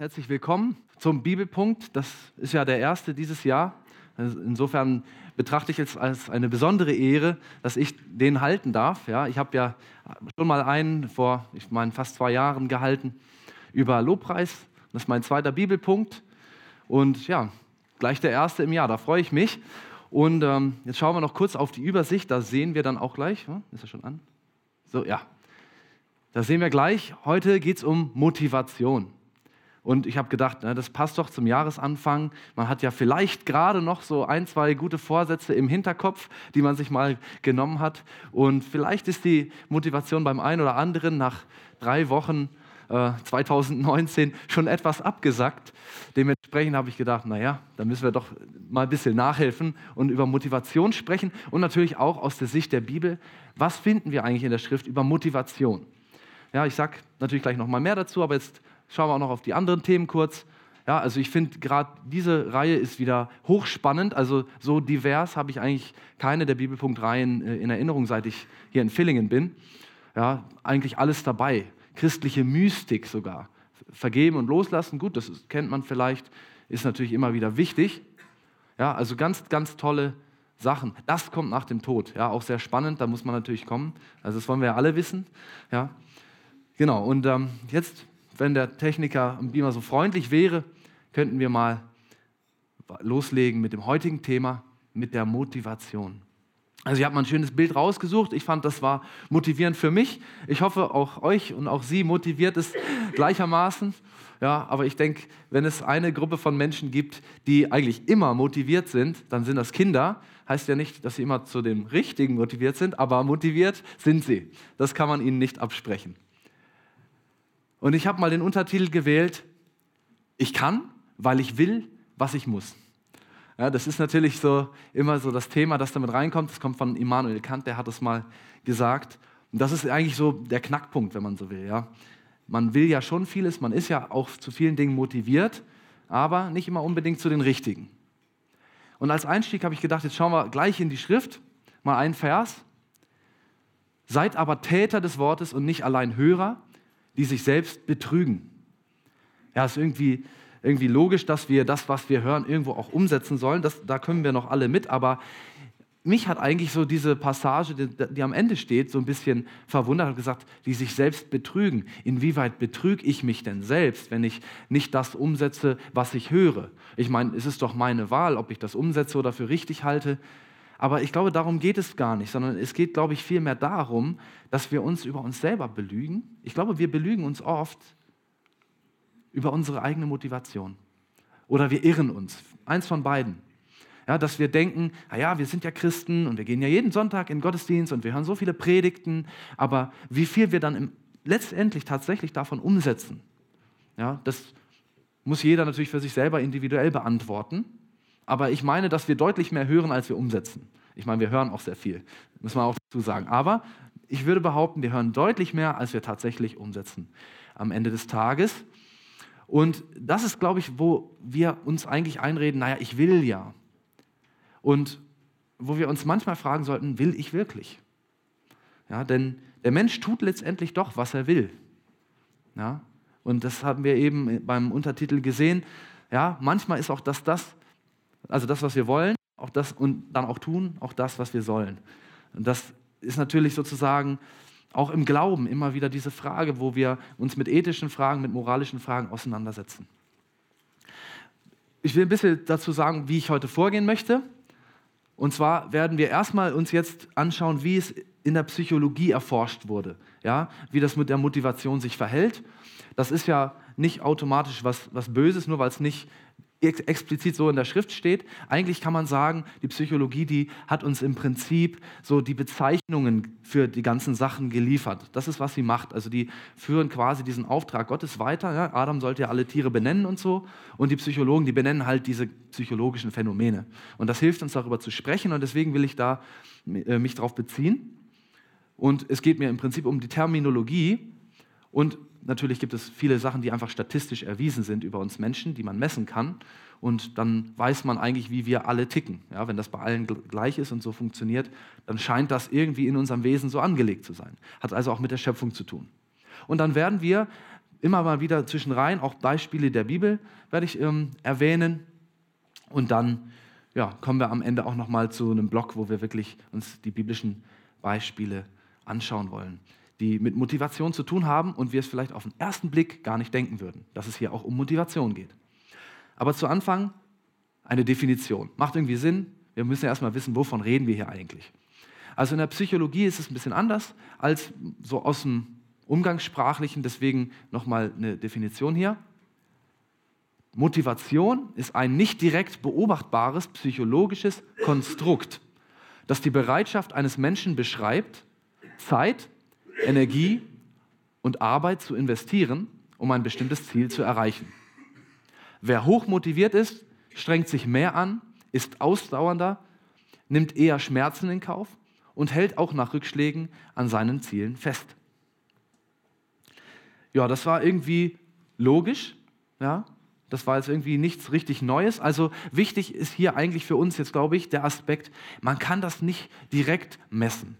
herzlich willkommen zum Bibelpunkt. Das ist ja der erste dieses Jahr. Also insofern betrachte ich es als eine besondere Ehre, dass ich den halten darf. Ja, ich habe ja schon mal einen vor, ich meine, fast zwei Jahren gehalten über Lobpreis. Das ist mein zweiter Bibelpunkt. Und ja, gleich der erste im Jahr, da freue ich mich. Und ähm, jetzt schauen wir noch kurz auf die Übersicht, da sehen wir dann auch gleich. Ist er schon an? So, ja. Da sehen wir gleich, heute geht es um Motivation. Und ich habe gedacht, das passt doch zum Jahresanfang. Man hat ja vielleicht gerade noch so ein, zwei gute Vorsätze im Hinterkopf, die man sich mal genommen hat. Und vielleicht ist die Motivation beim einen oder anderen nach drei Wochen äh, 2019 schon etwas abgesackt. Dementsprechend habe ich gedacht, naja, da müssen wir doch mal ein bisschen nachhelfen und über Motivation sprechen und natürlich auch aus der Sicht der Bibel. Was finden wir eigentlich in der Schrift über Motivation? Ja, ich sage natürlich gleich noch mal mehr dazu, aber jetzt schauen wir auch noch auf die anderen Themen kurz. Ja, also ich finde gerade diese Reihe ist wieder hochspannend. Also so divers habe ich eigentlich keine der Bibelpunktreihen äh, in Erinnerung, seit ich hier in Villingen bin. Ja, eigentlich alles dabei. Christliche Mystik sogar. Vergeben und loslassen, gut, das kennt man vielleicht, ist natürlich immer wieder wichtig. Ja, also ganz, ganz tolle Sachen. Das kommt nach dem Tod. Ja, auch sehr spannend, da muss man natürlich kommen. Also das wollen wir ja alle wissen. Ja, genau. Und ähm, jetzt wenn der Techniker am Beamer so freundlich wäre, könnten wir mal loslegen mit dem heutigen Thema, mit der Motivation. Also ich habe mal ein schönes Bild rausgesucht. Ich fand, das war motivierend für mich. Ich hoffe, auch euch und auch Sie motiviert es gleichermaßen. Ja, aber ich denke, wenn es eine Gruppe von Menschen gibt, die eigentlich immer motiviert sind, dann sind das Kinder. Heißt ja nicht, dass sie immer zu dem Richtigen motiviert sind, aber motiviert sind sie. Das kann man ihnen nicht absprechen. Und ich habe mal den Untertitel gewählt, ich kann, weil ich will, was ich muss. Ja, das ist natürlich so immer so das Thema, das damit reinkommt. Das kommt von Immanuel Kant, der hat das mal gesagt. Und das ist eigentlich so der Knackpunkt, wenn man so will. Ja. Man will ja schon vieles, man ist ja auch zu vielen Dingen motiviert, aber nicht immer unbedingt zu den richtigen. Und als Einstieg habe ich gedacht, jetzt schauen wir gleich in die Schrift, mal einen Vers. Seid aber Täter des Wortes und nicht allein Hörer, die sich selbst betrügen. Ja, ist irgendwie, irgendwie logisch, dass wir das, was wir hören, irgendwo auch umsetzen sollen. Das, da können wir noch alle mit. Aber mich hat eigentlich so diese Passage, die, die am Ende steht, so ein bisschen verwundert und gesagt, die sich selbst betrügen. Inwieweit betrüge ich mich denn selbst, wenn ich nicht das umsetze, was ich höre? Ich meine, es ist doch meine Wahl, ob ich das umsetze oder für richtig halte. Aber ich glaube, darum geht es gar nicht, sondern es geht, glaube ich, vielmehr darum, dass wir uns über uns selber belügen. Ich glaube, wir belügen uns oft über unsere eigene Motivation. Oder wir irren uns. Eins von beiden. Ja, dass wir denken, naja, wir sind ja Christen und wir gehen ja jeden Sonntag in den Gottesdienst und wir hören so viele Predigten, aber wie viel wir dann im, letztendlich tatsächlich davon umsetzen, ja, das muss jeder natürlich für sich selber individuell beantworten. Aber ich meine, dass wir deutlich mehr hören, als wir umsetzen. Ich meine, wir hören auch sehr viel, muss man auch dazu sagen. Aber ich würde behaupten, wir hören deutlich mehr, als wir tatsächlich umsetzen am Ende des Tages. Und das ist, glaube ich, wo wir uns eigentlich einreden, naja, ich will ja. Und wo wir uns manchmal fragen sollten, will ich wirklich? Ja, denn der Mensch tut letztendlich doch, was er will. Ja, und das haben wir eben beim Untertitel gesehen. Ja, manchmal ist auch das das, also das, was wir wollen, auch das und dann auch tun, auch das, was wir sollen. Und das ist natürlich sozusagen auch im Glauben immer wieder diese Frage, wo wir uns mit ethischen Fragen, mit moralischen Fragen auseinandersetzen. Ich will ein bisschen dazu sagen, wie ich heute vorgehen möchte. Und zwar werden wir erstmal uns jetzt anschauen, wie es in der Psychologie erforscht wurde, ja, wie das mit der Motivation sich verhält. Das ist ja nicht automatisch was, was Böses, nur weil es nicht explizit so in der Schrift steht. Eigentlich kann man sagen, die Psychologie, die hat uns im Prinzip so die Bezeichnungen für die ganzen Sachen geliefert. Das ist, was sie macht. Also die führen quasi diesen Auftrag Gottes weiter. Ja? Adam sollte ja alle Tiere benennen und so. Und die Psychologen, die benennen halt diese psychologischen Phänomene. Und das hilft uns darüber zu sprechen. Und deswegen will ich da äh, mich darauf beziehen. Und es geht mir im Prinzip um die Terminologie. Und natürlich gibt es viele Sachen, die einfach statistisch erwiesen sind über uns Menschen, die man messen kann. Und dann weiß man eigentlich, wie wir alle ticken. Ja, wenn das bei allen gleich ist und so funktioniert, dann scheint das irgendwie in unserem Wesen so angelegt zu sein. Hat also auch mit der Schöpfung zu tun. Und dann werden wir immer mal wieder zwischen rein, auch Beispiele der Bibel werde ich ähm, erwähnen. Und dann ja, kommen wir am Ende auch nochmal zu einem Blog, wo wir wirklich uns die biblischen Beispiele anschauen wollen, die mit Motivation zu tun haben und wir es vielleicht auf den ersten Blick gar nicht denken würden, dass es hier auch um Motivation geht. Aber zu Anfang eine Definition. Macht irgendwie Sinn. Wir müssen ja erstmal wissen, wovon reden wir hier eigentlich. Also in der Psychologie ist es ein bisschen anders als so aus dem Umgangssprachlichen, deswegen nochmal eine Definition hier. Motivation ist ein nicht direkt beobachtbares psychologisches Konstrukt, das die Bereitschaft eines Menschen beschreibt, Zeit, Energie und Arbeit zu investieren, um ein bestimmtes Ziel zu erreichen. Wer hoch motiviert ist, strengt sich mehr an, ist ausdauernder, nimmt eher Schmerzen in Kauf und hält auch nach Rückschlägen an seinen Zielen fest. Ja, das war irgendwie logisch, ja. Das war jetzt irgendwie nichts richtig Neues. Also wichtig ist hier eigentlich für uns jetzt, glaube ich, der Aspekt, man kann das nicht direkt messen.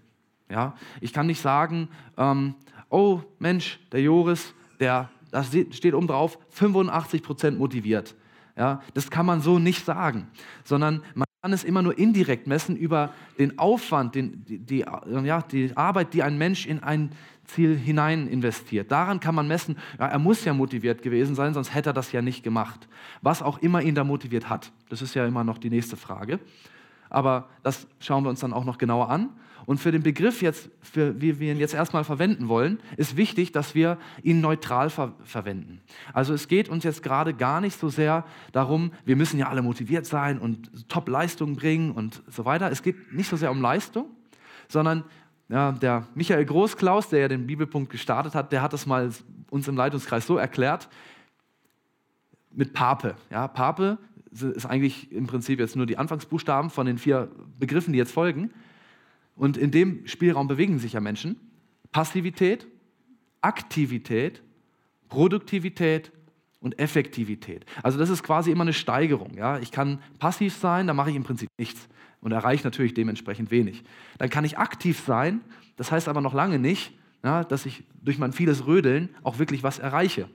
Ja? Ich kann nicht sagen, ähm, oh Mensch, der Joris, der, da steht oben drauf, 85 Prozent motiviert. Ja? Das kann man so nicht sagen, sondern man kann es immer nur indirekt messen über den Aufwand, den, die, die, ja, die Arbeit, die ein Mensch in ein Ziel hinein investiert. Daran kann man messen, ja, er muss ja motiviert gewesen sein, sonst hätte er das ja nicht gemacht. Was auch immer ihn da motiviert hat. Das ist ja immer noch die nächste Frage. Aber das schauen wir uns dann auch noch genauer an. Und für den Begriff jetzt, für, wie wir ihn jetzt erstmal verwenden wollen, ist wichtig, dass wir ihn neutral ver verwenden. Also es geht uns jetzt gerade gar nicht so sehr darum, wir müssen ja alle motiviert sein und Top-Leistung bringen und so weiter. Es geht nicht so sehr um Leistung, sondern ja, der Michael Großklaus, der ja den Bibelpunkt gestartet hat, der hat das mal uns im Leitungskreis so erklärt mit Pape. Ja, Pape ist eigentlich im Prinzip jetzt nur die Anfangsbuchstaben von den vier Begriffen, die jetzt folgen. Und in dem Spielraum bewegen sich ja Menschen. Passivität, Aktivität, Produktivität und Effektivität. Also das ist quasi immer eine Steigerung. Ja? Ich kann passiv sein, da mache ich im Prinzip nichts und erreiche natürlich dementsprechend wenig. Dann kann ich aktiv sein, das heißt aber noch lange nicht, ja, dass ich durch mein vieles Rödeln auch wirklich was erreiche.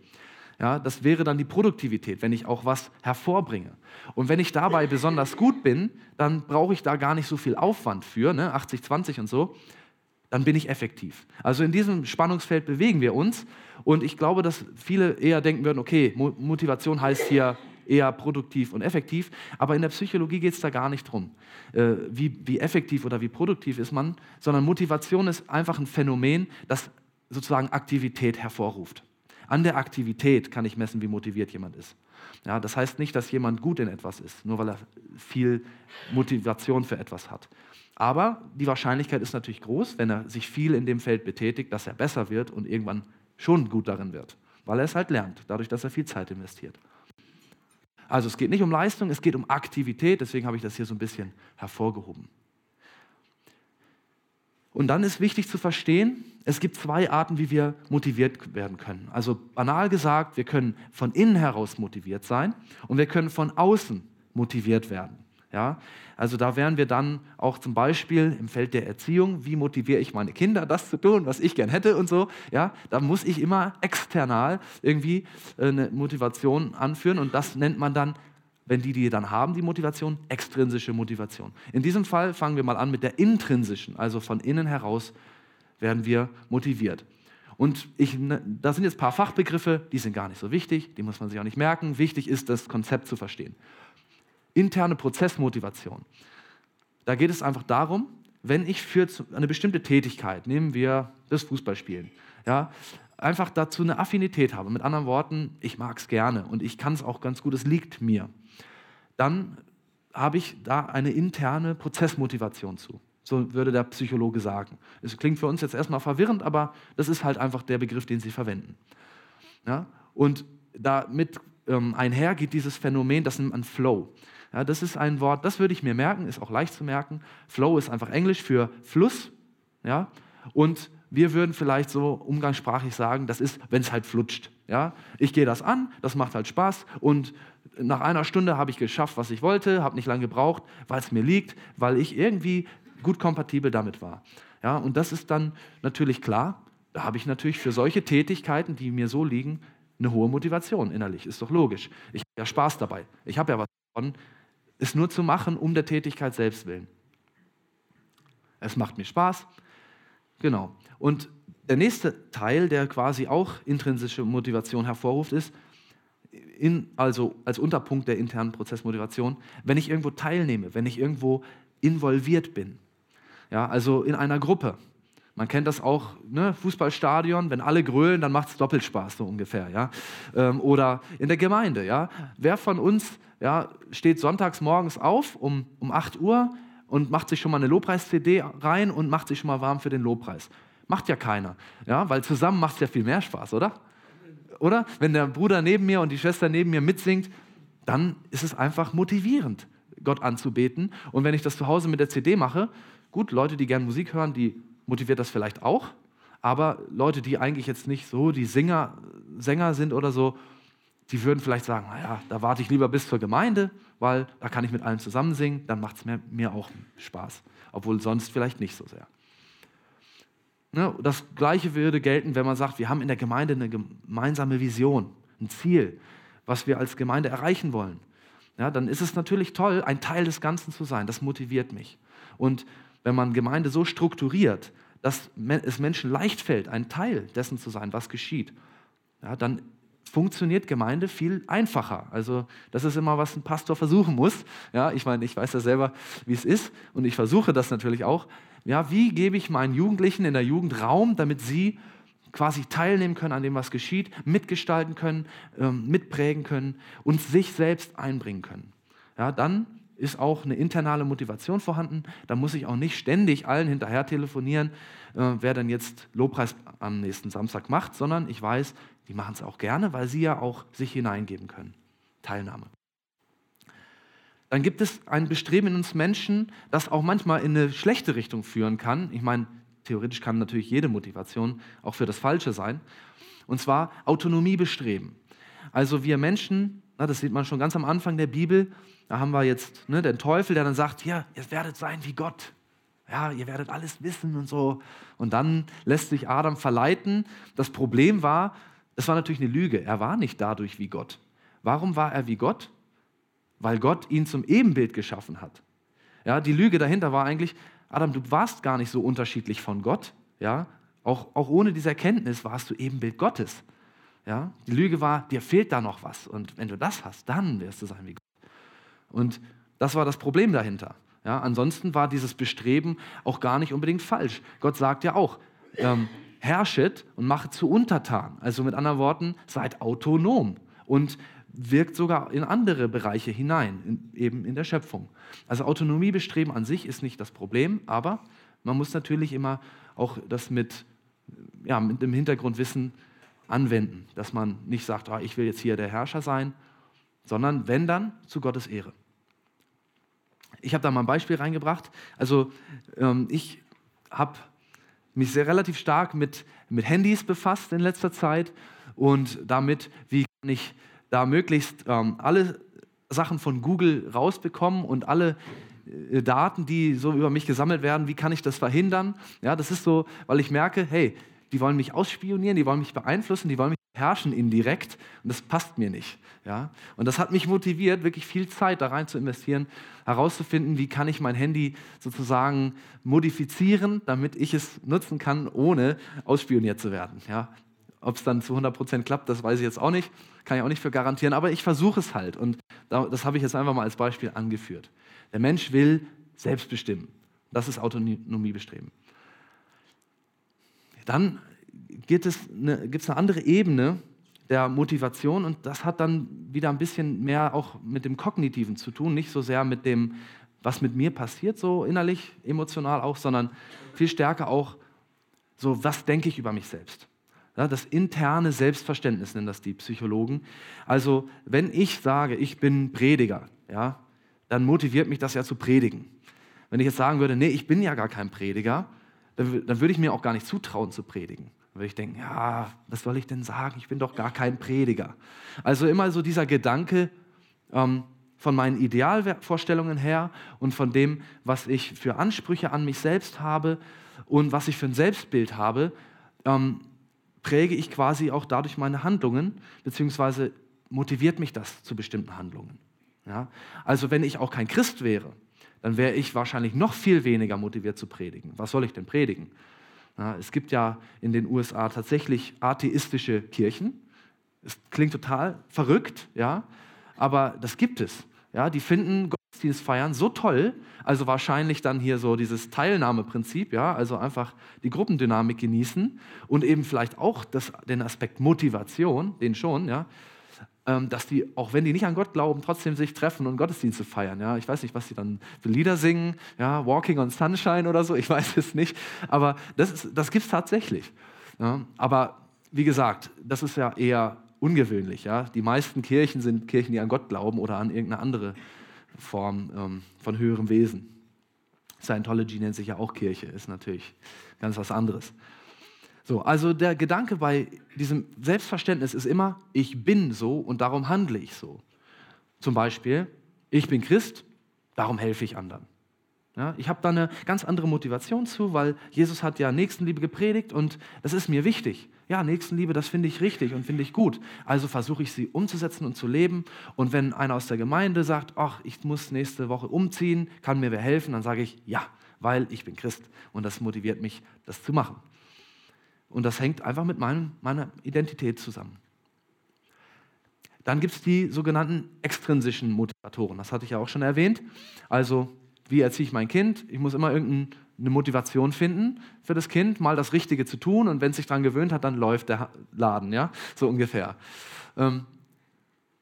Ja, das wäre dann die Produktivität, wenn ich auch was hervorbringe. Und wenn ich dabei besonders gut bin, dann brauche ich da gar nicht so viel Aufwand für, ne, 80, 20 und so, dann bin ich effektiv. Also in diesem Spannungsfeld bewegen wir uns. Und ich glaube, dass viele eher denken würden, okay, Motivation heißt hier eher produktiv und effektiv. Aber in der Psychologie geht es da gar nicht drum, äh, wie, wie effektiv oder wie produktiv ist man, sondern Motivation ist einfach ein Phänomen, das sozusagen Aktivität hervorruft. An der Aktivität kann ich messen, wie motiviert jemand ist. Ja, das heißt nicht, dass jemand gut in etwas ist, nur weil er viel Motivation für etwas hat. Aber die Wahrscheinlichkeit ist natürlich groß, wenn er sich viel in dem Feld betätigt, dass er besser wird und irgendwann schon gut darin wird, weil er es halt lernt, dadurch, dass er viel Zeit investiert. Also es geht nicht um Leistung, es geht um Aktivität, deswegen habe ich das hier so ein bisschen hervorgehoben. Und dann ist wichtig zu verstehen, es gibt zwei Arten, wie wir motiviert werden können. Also banal gesagt, wir können von innen heraus motiviert sein und wir können von außen motiviert werden. Ja? Also da wären wir dann auch zum Beispiel im Feld der Erziehung, wie motiviere ich meine Kinder, das zu tun, was ich gern hätte und so. Ja? Da muss ich immer external irgendwie äh, eine Motivation anführen und das nennt man dann wenn die die dann haben, die Motivation, extrinsische Motivation. In diesem Fall fangen wir mal an mit der intrinsischen, also von innen heraus werden wir motiviert. Und ich, ne, da sind jetzt ein paar Fachbegriffe, die sind gar nicht so wichtig, die muss man sich auch nicht merken. Wichtig ist, das Konzept zu verstehen. Interne Prozessmotivation. Da geht es einfach darum, wenn ich für eine bestimmte Tätigkeit, nehmen wir das Fußballspielen, ja, einfach dazu eine Affinität habe. Mit anderen Worten, ich mag es gerne und ich kann es auch ganz gut, es liegt mir dann habe ich da eine interne Prozessmotivation zu. So würde der Psychologe sagen. Es klingt für uns jetzt erstmal verwirrend, aber das ist halt einfach der Begriff, den sie verwenden. Ja? Und damit ähm, einher geht dieses Phänomen, das nennt man Flow. Ja, das ist ein Wort, das würde ich mir merken, ist auch leicht zu merken. Flow ist einfach Englisch für Fluss. Ja? Und wir würden vielleicht so umgangssprachlich sagen, das ist, wenn es halt flutscht. Ja? Ich gehe das an, das macht halt Spaß und nach einer Stunde habe ich geschafft, was ich wollte, habe nicht lange gebraucht, weil es mir liegt, weil ich irgendwie gut kompatibel damit war. Ja, und das ist dann natürlich klar, da habe ich natürlich für solche Tätigkeiten, die mir so liegen, eine hohe Motivation innerlich, ist doch logisch. Ich habe ja Spaß dabei. Ich habe ja was davon. Ist nur zu machen, um der Tätigkeit selbst willen. Es macht mir Spaß. Genau. Und der nächste Teil, der quasi auch intrinsische Motivation hervorruft, ist, in, also als Unterpunkt der internen Prozessmotivation, wenn ich irgendwo teilnehme, wenn ich irgendwo involviert bin. Ja, also in einer Gruppe. Man kennt das auch, ne? Fußballstadion, wenn alle grölen, dann macht es doppelt Spaß, so ungefähr. Ja? Ähm, oder in der Gemeinde. Ja? Wer von uns ja, steht sonntags morgens auf um, um 8 Uhr und macht sich schon mal eine Lobpreis-CD rein und macht sich schon mal warm für den Lobpreis? Macht ja keiner, ja? weil zusammen macht es ja viel mehr Spaß, oder? Oder? Wenn der Bruder neben mir und die Schwester neben mir mitsingt, dann ist es einfach motivierend, Gott anzubeten. Und wenn ich das zu Hause mit der CD mache, gut, Leute, die gerne Musik hören, die motiviert das vielleicht auch. Aber Leute, die eigentlich jetzt nicht so die Singer, Sänger sind oder so, die würden vielleicht sagen, naja, da warte ich lieber bis zur Gemeinde, weil da kann ich mit allen zusammen singen, dann macht es mir, mir auch Spaß. Obwohl sonst vielleicht nicht so sehr. Ne, das Gleiche würde gelten, wenn man sagt, wir haben in der Gemeinde eine gemeinsame Vision, ein Ziel, was wir als Gemeinde erreichen wollen. Ja, dann ist es natürlich toll, ein Teil des Ganzen zu sein. Das motiviert mich. Und wenn man Gemeinde so strukturiert, dass es Menschen leicht fällt, ein Teil dessen zu sein, was geschieht, ja, dann funktioniert Gemeinde viel einfacher. Also das ist immer, was ein Pastor versuchen muss. Ja, ich meine, ich weiß ja selber, wie es ist und ich versuche das natürlich auch. Ja, wie gebe ich meinen Jugendlichen in der Jugend Raum, damit sie quasi teilnehmen können an dem, was geschieht, mitgestalten können, ähm, mitprägen können und sich selbst einbringen können. Ja, dann ist auch eine internale Motivation vorhanden. Da muss ich auch nicht ständig allen hinterher telefonieren, äh, wer denn jetzt Lobpreis am nächsten Samstag macht, sondern ich weiß, die machen es auch gerne, weil sie ja auch sich hineingeben können. Teilnahme. Dann gibt es ein Bestreben in uns Menschen, das auch manchmal in eine schlechte Richtung führen kann. Ich meine, theoretisch kann natürlich jede Motivation auch für das Falsche sein. Und zwar Autonomiebestreben. Also wir Menschen, na, das sieht man schon ganz am Anfang der Bibel, da haben wir jetzt ne, den Teufel, der dann sagt, ja, ihr werdet sein wie Gott. Ja, ihr werdet alles wissen und so. Und dann lässt sich Adam verleiten. Das Problem war, es war natürlich eine Lüge. Er war nicht dadurch wie Gott. Warum war er wie Gott? Weil Gott ihn zum Ebenbild geschaffen hat. Ja, die Lüge dahinter war eigentlich, Adam, du warst gar nicht so unterschiedlich von Gott. Ja, auch, auch ohne diese Erkenntnis warst du Ebenbild Gottes. Ja, die Lüge war, dir fehlt da noch was. Und wenn du das hast, dann wirst du sein wie Gott. Und das war das Problem dahinter. Ja, ansonsten war dieses Bestreben auch gar nicht unbedingt falsch. Gott sagt ja auch, ähm, herrschet und machet zu Untertan. Also mit anderen Worten, seid autonom und wirkt sogar in andere Bereiche hinein, in, eben in der Schöpfung. Also Autonomiebestreben an sich ist nicht das Problem, aber man muss natürlich immer auch das mit, ja, mit dem Hintergrundwissen anwenden, dass man nicht sagt, oh, ich will jetzt hier der Herrscher sein, sondern wenn dann zu Gottes Ehre. Ich habe da mal ein Beispiel reingebracht. Also ähm, ich habe mich sehr relativ stark mit, mit Handys befasst in letzter Zeit und damit, wie kann ich da möglichst ähm, alle Sachen von Google rausbekommen und alle äh, Daten, die so über mich gesammelt werden, wie kann ich das verhindern? Ja, das ist so, weil ich merke, hey, die wollen mich ausspionieren, die wollen mich beeinflussen, die wollen mich herrschen indirekt und das passt mir nicht. Ja? Und das hat mich motiviert, wirklich viel Zeit da rein zu investieren, herauszufinden, wie kann ich mein Handy sozusagen modifizieren, damit ich es nutzen kann, ohne ausspioniert zu werden. Ja? Ob es dann zu 100% klappt, das weiß ich jetzt auch nicht, kann ich auch nicht für garantieren, aber ich versuche es halt und das habe ich jetzt einfach mal als Beispiel angeführt. Der Mensch will selbst bestimmen. Das ist Autonomiebestreben. Dann gibt es eine, eine andere Ebene der Motivation und das hat dann wieder ein bisschen mehr auch mit dem Kognitiven zu tun, nicht so sehr mit dem, was mit mir passiert, so innerlich, emotional auch, sondern viel stärker auch so, was denke ich über mich selbst. Ja, das interne Selbstverständnis nennen das die Psychologen. Also wenn ich sage, ich bin Prediger, ja, dann motiviert mich das ja zu predigen. Wenn ich jetzt sagen würde, nee, ich bin ja gar kein Prediger, dann, dann würde ich mir auch gar nicht zutrauen zu predigen. Würde ich denken, ja, was soll ich denn sagen? Ich bin doch gar kein Prediger. Also immer so dieser Gedanke ähm, von meinen Idealvorstellungen her und von dem, was ich für Ansprüche an mich selbst habe und was ich für ein Selbstbild habe, ähm, präge ich quasi auch dadurch meine Handlungen, beziehungsweise motiviert mich das zu bestimmten Handlungen. Ja? Also wenn ich auch kein Christ wäre, dann wäre ich wahrscheinlich noch viel weniger motiviert zu predigen. Was soll ich denn predigen? Es gibt ja in den USA tatsächlich atheistische Kirchen. Es klingt total verrückt, ja, aber das gibt es. Ja, die finden Gottesdienstfeiern so toll, also wahrscheinlich dann hier so dieses Teilnahmeprinzip, ja, also einfach die Gruppendynamik genießen und eben vielleicht auch das, den Aspekt Motivation, den schon, ja, dass die, auch wenn die nicht an Gott glauben, trotzdem sich treffen und Gottesdienste feiern. Ja? Ich weiß nicht, was sie dann für Lieder singen, ja? Walking on Sunshine oder so, ich weiß es nicht. Aber das, das gibt es tatsächlich. Ja? Aber wie gesagt, das ist ja eher ungewöhnlich. Ja? Die meisten Kirchen sind Kirchen, die an Gott glauben oder an irgendeine andere Form ähm, von höherem Wesen. Scientology nennt sich ja auch Kirche, ist natürlich ganz was anderes. So, also der Gedanke bei diesem Selbstverständnis ist immer, ich bin so und darum handle ich so. Zum Beispiel, ich bin Christ, darum helfe ich anderen. Ja, ich habe da eine ganz andere Motivation zu, weil Jesus hat ja Nächstenliebe gepredigt und das ist mir wichtig. Ja, Nächstenliebe, das finde ich richtig und finde ich gut. Also versuche ich sie umzusetzen und zu leben. Und wenn einer aus der Gemeinde sagt, ach, ich muss nächste Woche umziehen, kann mir wer helfen, dann sage ich ja, weil ich bin Christ und das motiviert mich, das zu machen. Und das hängt einfach mit meinem, meiner Identität zusammen. Dann gibt es die sogenannten extrinsischen Motivatoren. Das hatte ich ja auch schon erwähnt. Also wie erziehe ich mein Kind? Ich muss immer irgendeine Motivation finden für das Kind, mal das Richtige zu tun und wenn es sich daran gewöhnt hat, dann läuft der Laden, ja, so ungefähr. Ähm,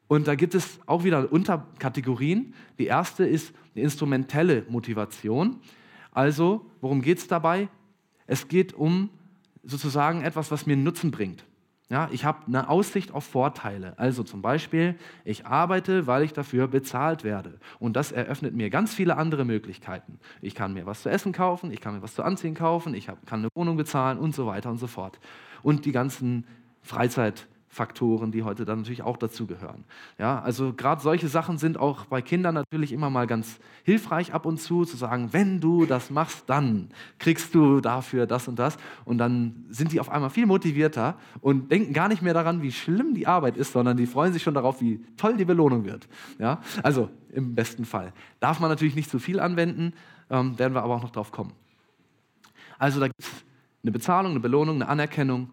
und da gibt es auch wieder Unterkategorien. Die erste ist eine instrumentelle Motivation. Also, worum geht es dabei? Es geht um sozusagen etwas, was mir Nutzen bringt. Ja, ich habe eine Aussicht auf Vorteile. Also zum Beispiel, ich arbeite, weil ich dafür bezahlt werde. Und das eröffnet mir ganz viele andere Möglichkeiten. Ich kann mir was zu essen kaufen, ich kann mir was zu anziehen kaufen, ich hab, kann eine Wohnung bezahlen und so weiter und so fort. Und die ganzen Freizeit- Faktoren, die heute dann natürlich auch dazugehören. Ja, also gerade solche Sachen sind auch bei Kindern natürlich immer mal ganz hilfreich ab und zu, zu sagen, wenn du das machst, dann kriegst du dafür das und das. Und dann sind die auf einmal viel motivierter und denken gar nicht mehr daran, wie schlimm die Arbeit ist, sondern die freuen sich schon darauf, wie toll die Belohnung wird. Ja, also im besten Fall. Darf man natürlich nicht zu viel anwenden, ähm, werden wir aber auch noch drauf kommen. Also da gibt es eine Bezahlung, eine Belohnung, eine Anerkennung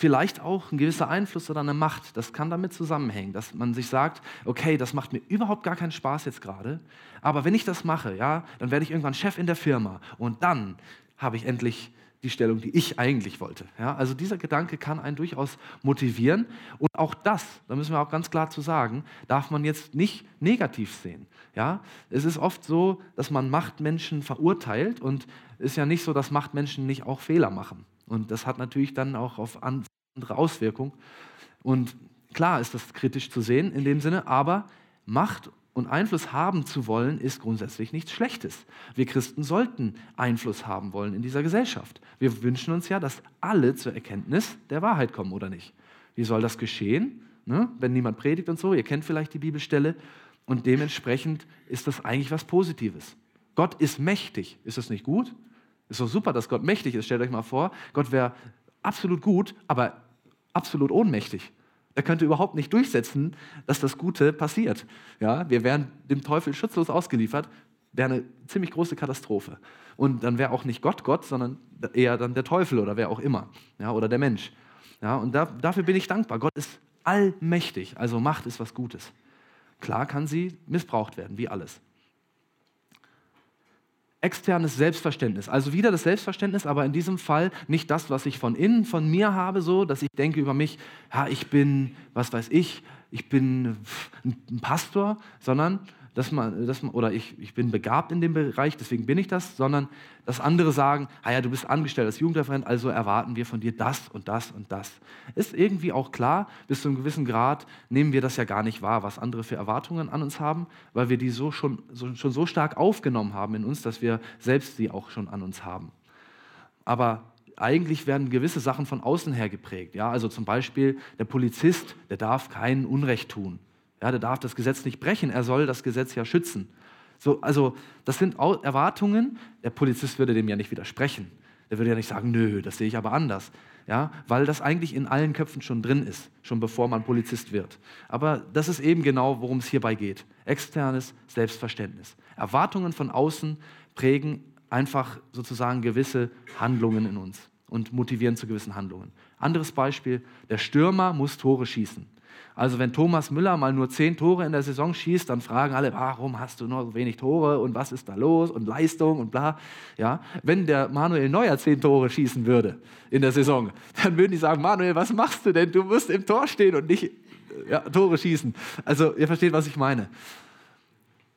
vielleicht auch ein gewisser Einfluss oder eine Macht. Das kann damit zusammenhängen, dass man sich sagt, okay, das macht mir überhaupt gar keinen Spaß jetzt gerade, aber wenn ich das mache, ja, dann werde ich irgendwann Chef in der Firma und dann habe ich endlich die Stellung, die ich eigentlich wollte. Ja, also dieser Gedanke kann einen durchaus motivieren und auch das, da müssen wir auch ganz klar zu sagen, darf man jetzt nicht negativ sehen. Ja, es ist oft so, dass man Machtmenschen verurteilt und ist ja nicht so, dass Machtmenschen nicht auch Fehler machen. Und das hat natürlich dann auch auf andere Auswirkungen. Und klar ist das kritisch zu sehen in dem Sinne, aber Macht und Einfluss haben zu wollen, ist grundsätzlich nichts Schlechtes. Wir Christen sollten Einfluss haben wollen in dieser Gesellschaft. Wir wünschen uns ja, dass alle zur Erkenntnis der Wahrheit kommen, oder nicht? Wie soll das geschehen? Ne? Wenn niemand predigt und so, ihr kennt vielleicht die Bibelstelle. Und dementsprechend ist das eigentlich was Positives. Gott ist mächtig. Ist das nicht gut? Ist doch super, dass Gott mächtig ist. Stellt euch mal vor, Gott wäre absolut gut, aber absolut ohnmächtig. Er könnte überhaupt nicht durchsetzen, dass das Gute passiert. Ja, wir wären dem Teufel schutzlos ausgeliefert, wäre eine ziemlich große Katastrophe. Und dann wäre auch nicht Gott Gott, sondern eher dann der Teufel oder wer auch immer. Ja, oder der Mensch. Ja, und da, dafür bin ich dankbar. Gott ist allmächtig, also Macht ist was Gutes. Klar kann sie missbraucht werden, wie alles externes Selbstverständnis. Also wieder das Selbstverständnis, aber in diesem Fall nicht das, was ich von innen, von mir habe, so, dass ich denke über mich, ja, ich bin, was weiß ich, ich bin ein Pastor, sondern dass man, dass man oder ich, ich bin begabt in dem Bereich, deswegen bin ich das, sondern dass andere sagen, ah ja, du bist angestellt als Jugendreferent, also erwarten wir von dir das und das und das. Ist irgendwie auch klar, bis zu einem gewissen Grad nehmen wir das ja gar nicht wahr, was andere für Erwartungen an uns haben, weil wir die so schon, so, schon so stark aufgenommen haben in uns, dass wir selbst sie auch schon an uns haben. Aber eigentlich werden gewisse Sachen von außen her geprägt. Ja? Also zum Beispiel der Polizist, der darf kein Unrecht tun. Ja, der darf das Gesetz nicht brechen, er soll das Gesetz ja schützen. So, also das sind Erwartungen, der Polizist würde dem ja nicht widersprechen. Der würde ja nicht sagen, nö, das sehe ich aber anders. ja, weil das eigentlich in allen Köpfen schon drin ist, schon bevor man Polizist wird. Aber das ist eben genau, worum es hierbei geht. Externes Selbstverständnis. Erwartungen von außen prägen einfach sozusagen gewisse Handlungen in uns und motivieren zu gewissen Handlungen. Anderes Beispiel, der Stürmer muss Tore schießen. Also wenn Thomas Müller mal nur zehn Tore in der Saison schießt, dann fragen alle, warum hast du nur so wenig Tore und was ist da los und Leistung und bla. Ja, wenn der Manuel Neuer zehn Tore schießen würde in der Saison, dann würden die sagen, Manuel, was machst du denn? Du musst im Tor stehen und nicht ja, Tore schießen. Also ihr versteht, was ich meine.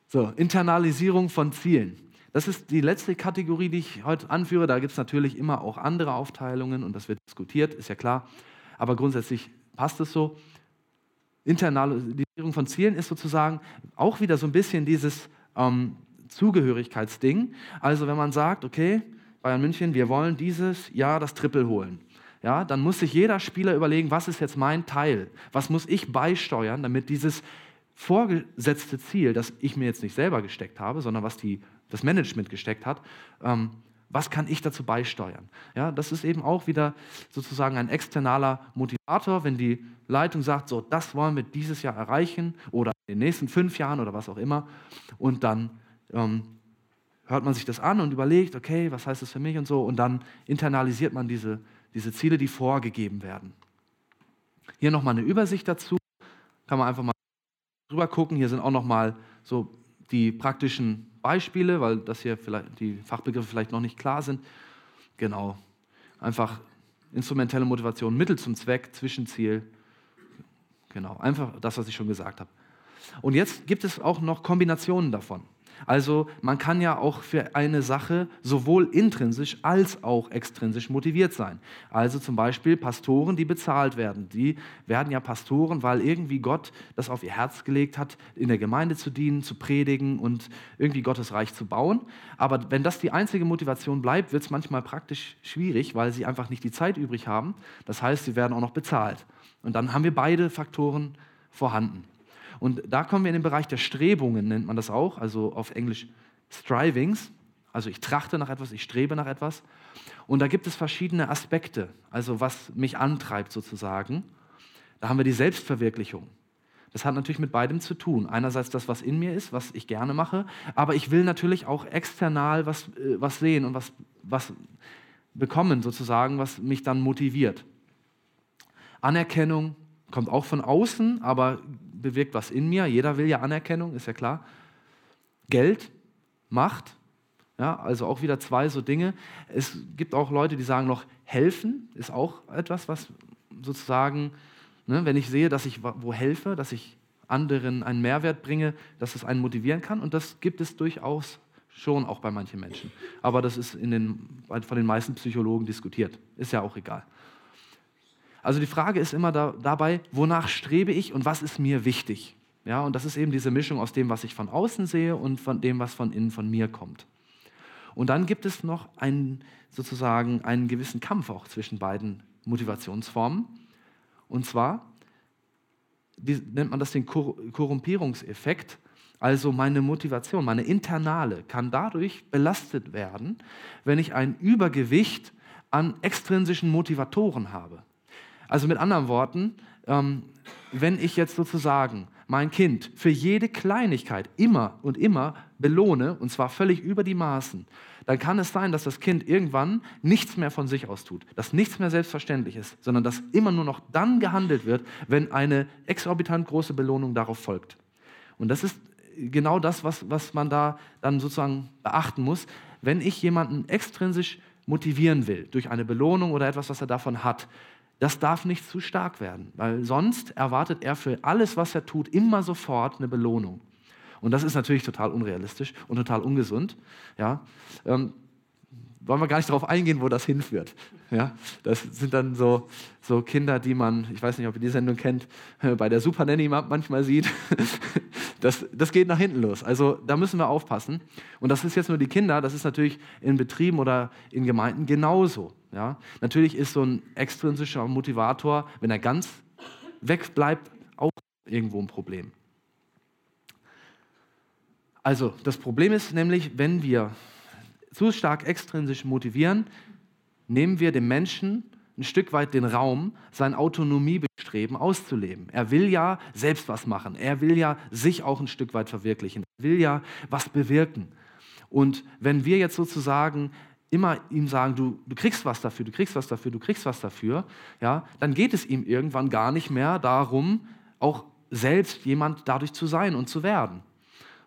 So, Internalisierung von Zielen. Das ist die letzte Kategorie, die ich heute anführe. Da gibt es natürlich immer auch andere Aufteilungen und das wird diskutiert, ist ja klar. Aber grundsätzlich passt es so. Internalisierung von Zielen ist sozusagen auch wieder so ein bisschen dieses ähm, Zugehörigkeitsding. Also wenn man sagt, okay, Bayern München, wir wollen dieses Jahr das Triple holen. Ja, dann muss sich jeder Spieler überlegen, was ist jetzt mein Teil? Was muss ich beisteuern, damit dieses vorgesetzte Ziel, das ich mir jetzt nicht selber gesteckt habe, sondern was die das Management gesteckt hat, ähm, was kann ich dazu beisteuern? Ja, das ist eben auch wieder sozusagen ein externaler Motivator, wenn die Leitung sagt, so, das wollen wir dieses Jahr erreichen oder in den nächsten fünf Jahren oder was auch immer. Und dann ähm, hört man sich das an und überlegt, okay, was heißt das für mich und so. Und dann internalisiert man diese, diese Ziele, die vorgegeben werden. Hier nochmal eine Übersicht dazu. Kann man einfach mal drüber gucken. Hier sind auch nochmal so die praktischen Beispiele, weil das hier vielleicht die Fachbegriffe vielleicht noch nicht klar sind. Genau. Einfach instrumentelle Motivation, Mittel zum Zweck, Zwischenziel. Genau, einfach das, was ich schon gesagt habe. Und jetzt gibt es auch noch Kombinationen davon. Also man kann ja auch für eine Sache sowohl intrinsisch als auch extrinsisch motiviert sein. Also zum Beispiel Pastoren, die bezahlt werden. Die werden ja Pastoren, weil irgendwie Gott das auf ihr Herz gelegt hat, in der Gemeinde zu dienen, zu predigen und irgendwie Gottes Reich zu bauen. Aber wenn das die einzige Motivation bleibt, wird es manchmal praktisch schwierig, weil sie einfach nicht die Zeit übrig haben. Das heißt, sie werden auch noch bezahlt. Und dann haben wir beide Faktoren vorhanden. Und da kommen wir in den Bereich der Strebungen, nennt man das auch, also auf Englisch Strivings. Also ich trachte nach etwas, ich strebe nach etwas. Und da gibt es verschiedene Aspekte, also was mich antreibt sozusagen. Da haben wir die Selbstverwirklichung. Das hat natürlich mit beidem zu tun. Einerseits das, was in mir ist, was ich gerne mache, aber ich will natürlich auch external was, äh, was sehen und was, was bekommen sozusagen, was mich dann motiviert. Anerkennung kommt auch von außen, aber bewirkt was in mir. Jeder will ja Anerkennung, ist ja klar. Geld, Macht, ja, also auch wieder zwei so Dinge. Es gibt auch Leute, die sagen noch, helfen ist auch etwas, was sozusagen, ne, wenn ich sehe, dass ich wo helfe, dass ich anderen einen Mehrwert bringe, dass es einen motivieren kann. Und das gibt es durchaus schon auch bei manchen Menschen. Aber das ist in den, von den meisten Psychologen diskutiert. Ist ja auch egal. Also die Frage ist immer da, dabei, wonach strebe ich und was ist mir wichtig? Ja, und das ist eben diese Mischung aus dem, was ich von außen sehe und von dem, was von innen von mir kommt. Und dann gibt es noch einen, sozusagen einen gewissen Kampf auch zwischen beiden Motivationsformen. Und zwar die, nennt man das den Korrumpierungseffekt. Also meine Motivation, meine internale kann dadurch belastet werden, wenn ich ein Übergewicht an extrinsischen Motivatoren habe. Also mit anderen Worten, ähm, wenn ich jetzt sozusagen mein Kind für jede Kleinigkeit immer und immer belohne, und zwar völlig über die Maßen, dann kann es sein, dass das Kind irgendwann nichts mehr von sich aus tut, dass nichts mehr selbstverständlich ist, sondern dass immer nur noch dann gehandelt wird, wenn eine exorbitant große Belohnung darauf folgt. Und das ist genau das, was, was man da dann sozusagen beachten muss. Wenn ich jemanden extrinsisch motivieren will, durch eine Belohnung oder etwas, was er davon hat, das darf nicht zu stark werden, weil sonst erwartet er für alles, was er tut, immer sofort eine Belohnung. Und das ist natürlich total unrealistisch und total ungesund. Ja? Ähm, wollen wir gar nicht darauf eingehen, wo das hinführt. Ja? Das sind dann so, so Kinder, die man, ich weiß nicht, ob ihr die Sendung kennt, bei der Super Nanny manchmal sieht. Das, das geht nach hinten los. Also da müssen wir aufpassen. Und das ist jetzt nur die Kinder, das ist natürlich in Betrieben oder in Gemeinden genauso. Ja? Natürlich ist so ein extrinsischer Motivator, wenn er ganz wegbleibt, auch irgendwo ein Problem. Also das Problem ist nämlich, wenn wir zu stark extrinsisch motivieren, nehmen wir dem Menschen ein Stück weit den Raum, sein Autonomiebestreben auszuleben. Er will ja selbst was machen. Er will ja sich auch ein Stück weit verwirklichen. Er will ja was bewirken. Und wenn wir jetzt sozusagen immer ihm sagen, du, du kriegst was dafür, du kriegst was dafür, du kriegst was dafür, ja, dann geht es ihm irgendwann gar nicht mehr darum, auch selbst jemand dadurch zu sein und zu werden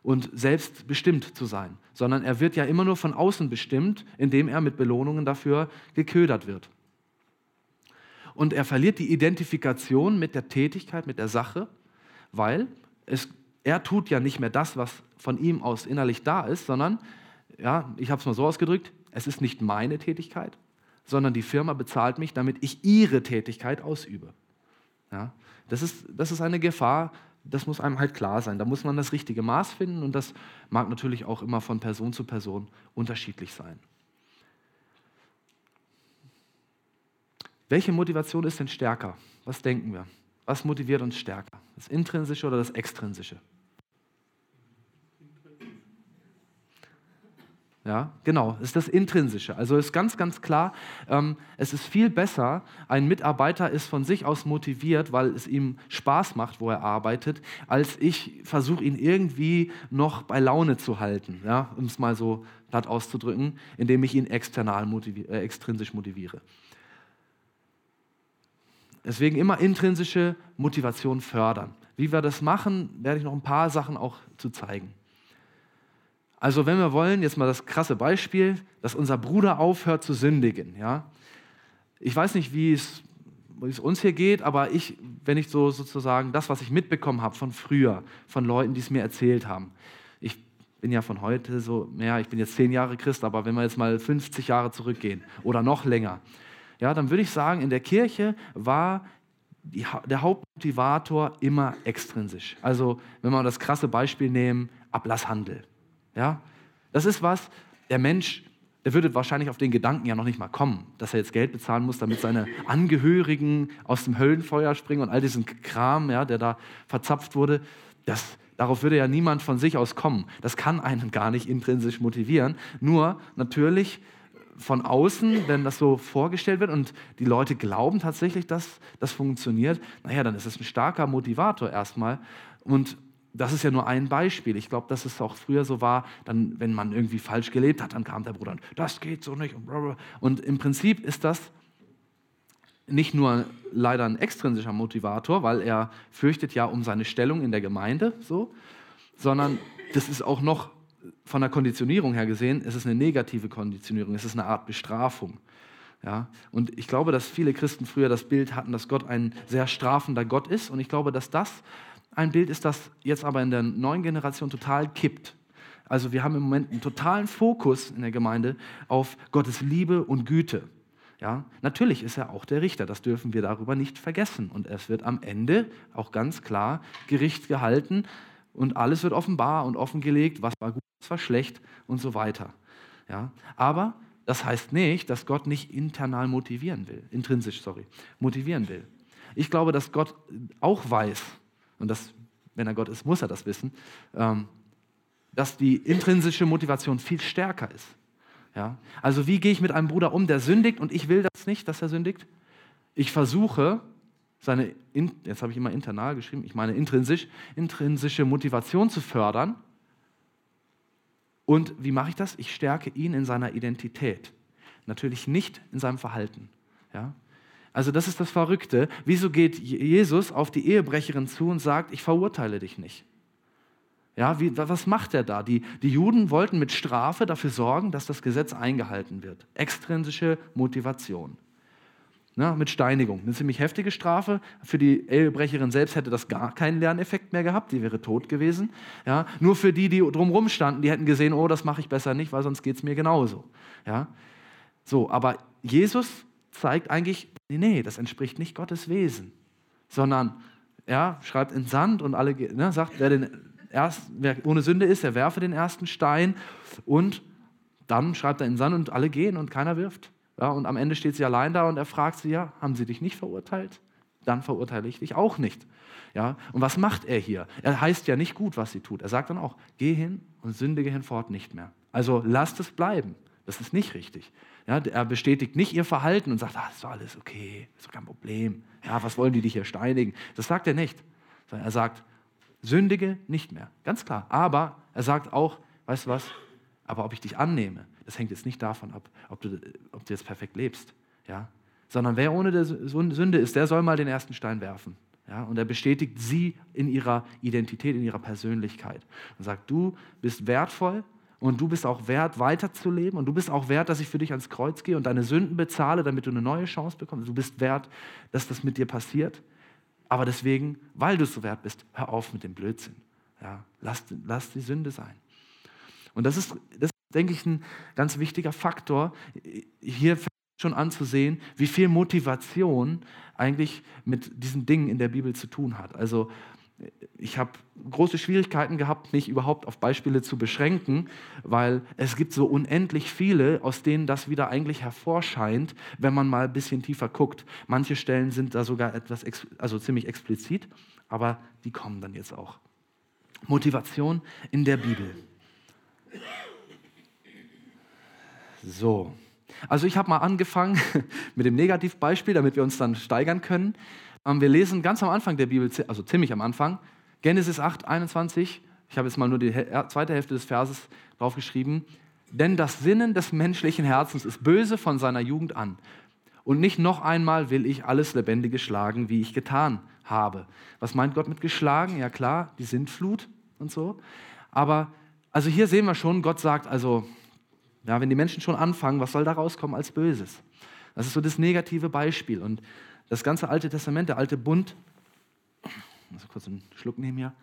und selbst bestimmt zu sein, sondern er wird ja immer nur von außen bestimmt, indem er mit Belohnungen dafür geködert wird und er verliert die Identifikation mit der Tätigkeit, mit der Sache, weil es, er tut ja nicht mehr das, was von ihm aus innerlich da ist, sondern, ja, ich habe es mal so ausgedrückt, es ist nicht meine Tätigkeit, sondern die Firma bezahlt mich, damit ich ihre Tätigkeit ausübe. Ja, das, ist, das ist eine Gefahr, das muss einem halt klar sein. Da muss man das richtige Maß finden und das mag natürlich auch immer von Person zu Person unterschiedlich sein. Welche Motivation ist denn stärker? Was denken wir? Was motiviert uns stärker? Das Intrinsische oder das Extrinsische? Ja, genau, ist das Intrinsische. Also ist ganz, ganz klar, ähm, es ist viel besser, ein Mitarbeiter ist von sich aus motiviert, weil es ihm Spaß macht, wo er arbeitet, als ich versuche, ihn irgendwie noch bei Laune zu halten, ja, um es mal so platt auszudrücken, indem ich ihn external motivi äh, extrinsisch motiviere. Deswegen immer intrinsische Motivation fördern. Wie wir das machen, werde ich noch ein paar Sachen auch zu zeigen. Also wenn wir wollen, jetzt mal das krasse Beispiel, dass unser Bruder aufhört zu sündigen. Ja? Ich weiß nicht, wie es, wie es uns hier geht, aber ich, wenn ich so sozusagen das, was ich mitbekommen habe von früher, von Leuten, die es mir erzählt haben. Ich bin ja von heute so, ja, ich bin jetzt zehn Jahre Christ, aber wenn wir jetzt mal 50 Jahre zurückgehen oder noch länger, ja, dann würde ich sagen, in der Kirche war die, der Hauptmotivator immer extrinsisch. Also, wenn wir das krasse Beispiel nehmen, Ablasshandel. Ja, das ist was, der Mensch, der würde wahrscheinlich auf den Gedanken ja noch nicht mal kommen, dass er jetzt Geld bezahlen muss, damit seine Angehörigen aus dem Höllenfeuer springen und all diesen Kram, ja, der da verzapft wurde. Das, darauf würde ja niemand von sich aus kommen. Das kann einen gar nicht intrinsisch motivieren. Nur natürlich von außen, wenn das so vorgestellt wird und die Leute glauben tatsächlich, dass das funktioniert, naja, dann ist es ein starker Motivator erstmal. Und das ist ja nur ein Beispiel. Ich glaube, dass es auch früher so war, dann, wenn man irgendwie falsch gelebt hat, dann kam der Bruder und das geht so nicht. Und im Prinzip ist das nicht nur leider ein extrinsischer Motivator, weil er fürchtet ja um seine Stellung in der Gemeinde, so, sondern das ist auch noch von der Konditionierung her gesehen, ist es eine negative Konditionierung, es ist eine Art Bestrafung. Ja? Und ich glaube, dass viele Christen früher das Bild hatten, dass Gott ein sehr strafender Gott ist. Und ich glaube, dass das ein Bild ist, das jetzt aber in der neuen Generation total kippt. Also wir haben im Moment einen totalen Fokus in der Gemeinde auf Gottes Liebe und Güte. Ja, natürlich ist er auch der Richter, das dürfen wir darüber nicht vergessen. Und es wird am Ende auch ganz klar Gericht gehalten und alles wird offenbar und offengelegt, was war gut, was war schlecht und so weiter. Ja, aber das heißt nicht, dass Gott nicht internal motivieren will, intrinsisch, sorry, motivieren will. Ich glaube, dass Gott auch weiß, und das, wenn er Gott ist, muss er das wissen, ähm, dass die intrinsische Motivation viel stärker ist. Ja? Also wie gehe ich mit einem Bruder um, der sündigt und ich will das nicht, dass er sündigt? Ich versuche, seine, jetzt habe ich immer internal geschrieben, ich meine intrinsisch, intrinsische Motivation zu fördern. Und wie mache ich das? Ich stärke ihn in seiner Identität. Natürlich nicht in seinem Verhalten. Ja? Also das ist das Verrückte. Wieso geht Jesus auf die Ehebrecherin zu und sagt, ich verurteile dich nicht? Ja, wie, was macht er da? Die, die Juden wollten mit Strafe dafür sorgen, dass das Gesetz eingehalten wird. Extrinsische Motivation. Ja, mit Steinigung. Eine ziemlich heftige Strafe. Für die Ehebrecherin selbst hätte das gar keinen Lerneffekt mehr gehabt. Die wäre tot gewesen. Ja, nur für die, die drumherum standen, die hätten gesehen, oh, das mache ich besser nicht, weil sonst geht es mir genauso. Ja, so, aber Jesus zeigt eigentlich, nee, nee, das entspricht nicht Gottes Wesen, sondern ja, schreibt in Sand und alle, ne, sagt, wer, den erst, wer ohne Sünde ist, der werfe den ersten Stein und dann schreibt er in Sand und alle gehen und keiner wirft. Ja, und am Ende steht sie allein da und er fragt sie, ja, haben sie dich nicht verurteilt? Dann verurteile ich dich auch nicht. Ja, und was macht er hier? Er heißt ja nicht gut, was sie tut. Er sagt dann auch, geh hin und sündige hinfort nicht mehr. Also lasst es bleiben. Das ist nicht richtig. Ja, er bestätigt nicht ihr Verhalten und sagt, ah, ist doch alles okay, ist kein Problem. Ja, was wollen die dich hier steinigen? Das sagt er nicht. Er sagt, sündige nicht mehr, ganz klar. Aber er sagt auch, weißt du was, aber ob ich dich annehme, das hängt jetzt nicht davon ab, ob du, ob du jetzt perfekt lebst. Ja? Sondern wer ohne der Sünde ist, der soll mal den ersten Stein werfen. Ja, und er bestätigt sie in ihrer Identität, in ihrer Persönlichkeit und sagt, du bist wertvoll und du bist auch wert, weiterzuleben und du bist auch wert, dass ich für dich ans Kreuz gehe und deine Sünden bezahle, damit du eine neue Chance bekommst. Du bist wert, dass das mit dir passiert. Aber deswegen, weil du so wert bist, hör auf mit dem Blödsinn. Ja, lass, lass die Sünde sein. Und das ist, das ist, denke ich, ein ganz wichtiger Faktor, hier schon anzusehen, wie viel Motivation eigentlich mit diesen Dingen in der Bibel zu tun hat. Also ich habe große Schwierigkeiten gehabt, mich überhaupt auf Beispiele zu beschränken, weil es gibt so unendlich viele, aus denen das wieder eigentlich hervorscheint, wenn man mal ein bisschen tiefer guckt. Manche Stellen sind da sogar etwas, also ziemlich explizit, aber die kommen dann jetzt auch. Motivation in der Bibel. So, also ich habe mal angefangen mit dem Negativbeispiel, damit wir uns dann steigern können. Ähm, wir lesen ganz am Anfang der Bibel, also ziemlich am Anfang, Genesis 8, 21. Ich habe jetzt mal nur die zweite Hälfte des Verses draufgeschrieben. Denn das Sinnen des menschlichen Herzens ist böse von seiner Jugend an. Und nicht noch einmal will ich alles Lebendige schlagen, wie ich getan habe. Was meint Gott mit geschlagen? Ja klar, die Sintflut und so. Aber also hier sehen wir schon, Gott sagt also, ja, wenn die Menschen schon anfangen, was soll da rauskommen als Böses? Das ist so das negative Beispiel. Und das ganze Alte Testament, der alte Bund, ich muss kurz einen Schluck nehmen hier,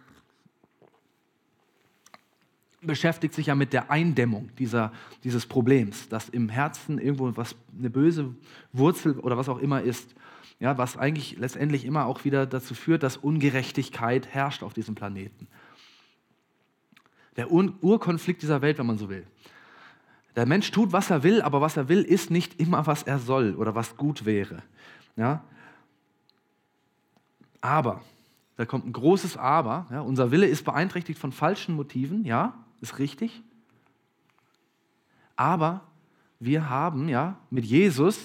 beschäftigt sich ja mit der Eindämmung dieser, dieses Problems, dass im Herzen irgendwo was eine böse Wurzel oder was auch immer ist, ja, was eigentlich letztendlich immer auch wieder dazu führt, dass Ungerechtigkeit herrscht auf diesem Planeten. Der Urkonflikt dieser Welt, wenn man so will. Der Mensch tut, was er will, aber was er will, ist nicht immer, was er soll oder was gut wäre. Ja? Aber, da kommt ein großes Aber. Ja? Unser Wille ist beeinträchtigt von falschen Motiven, ja, ist richtig. Aber wir haben ja mit Jesus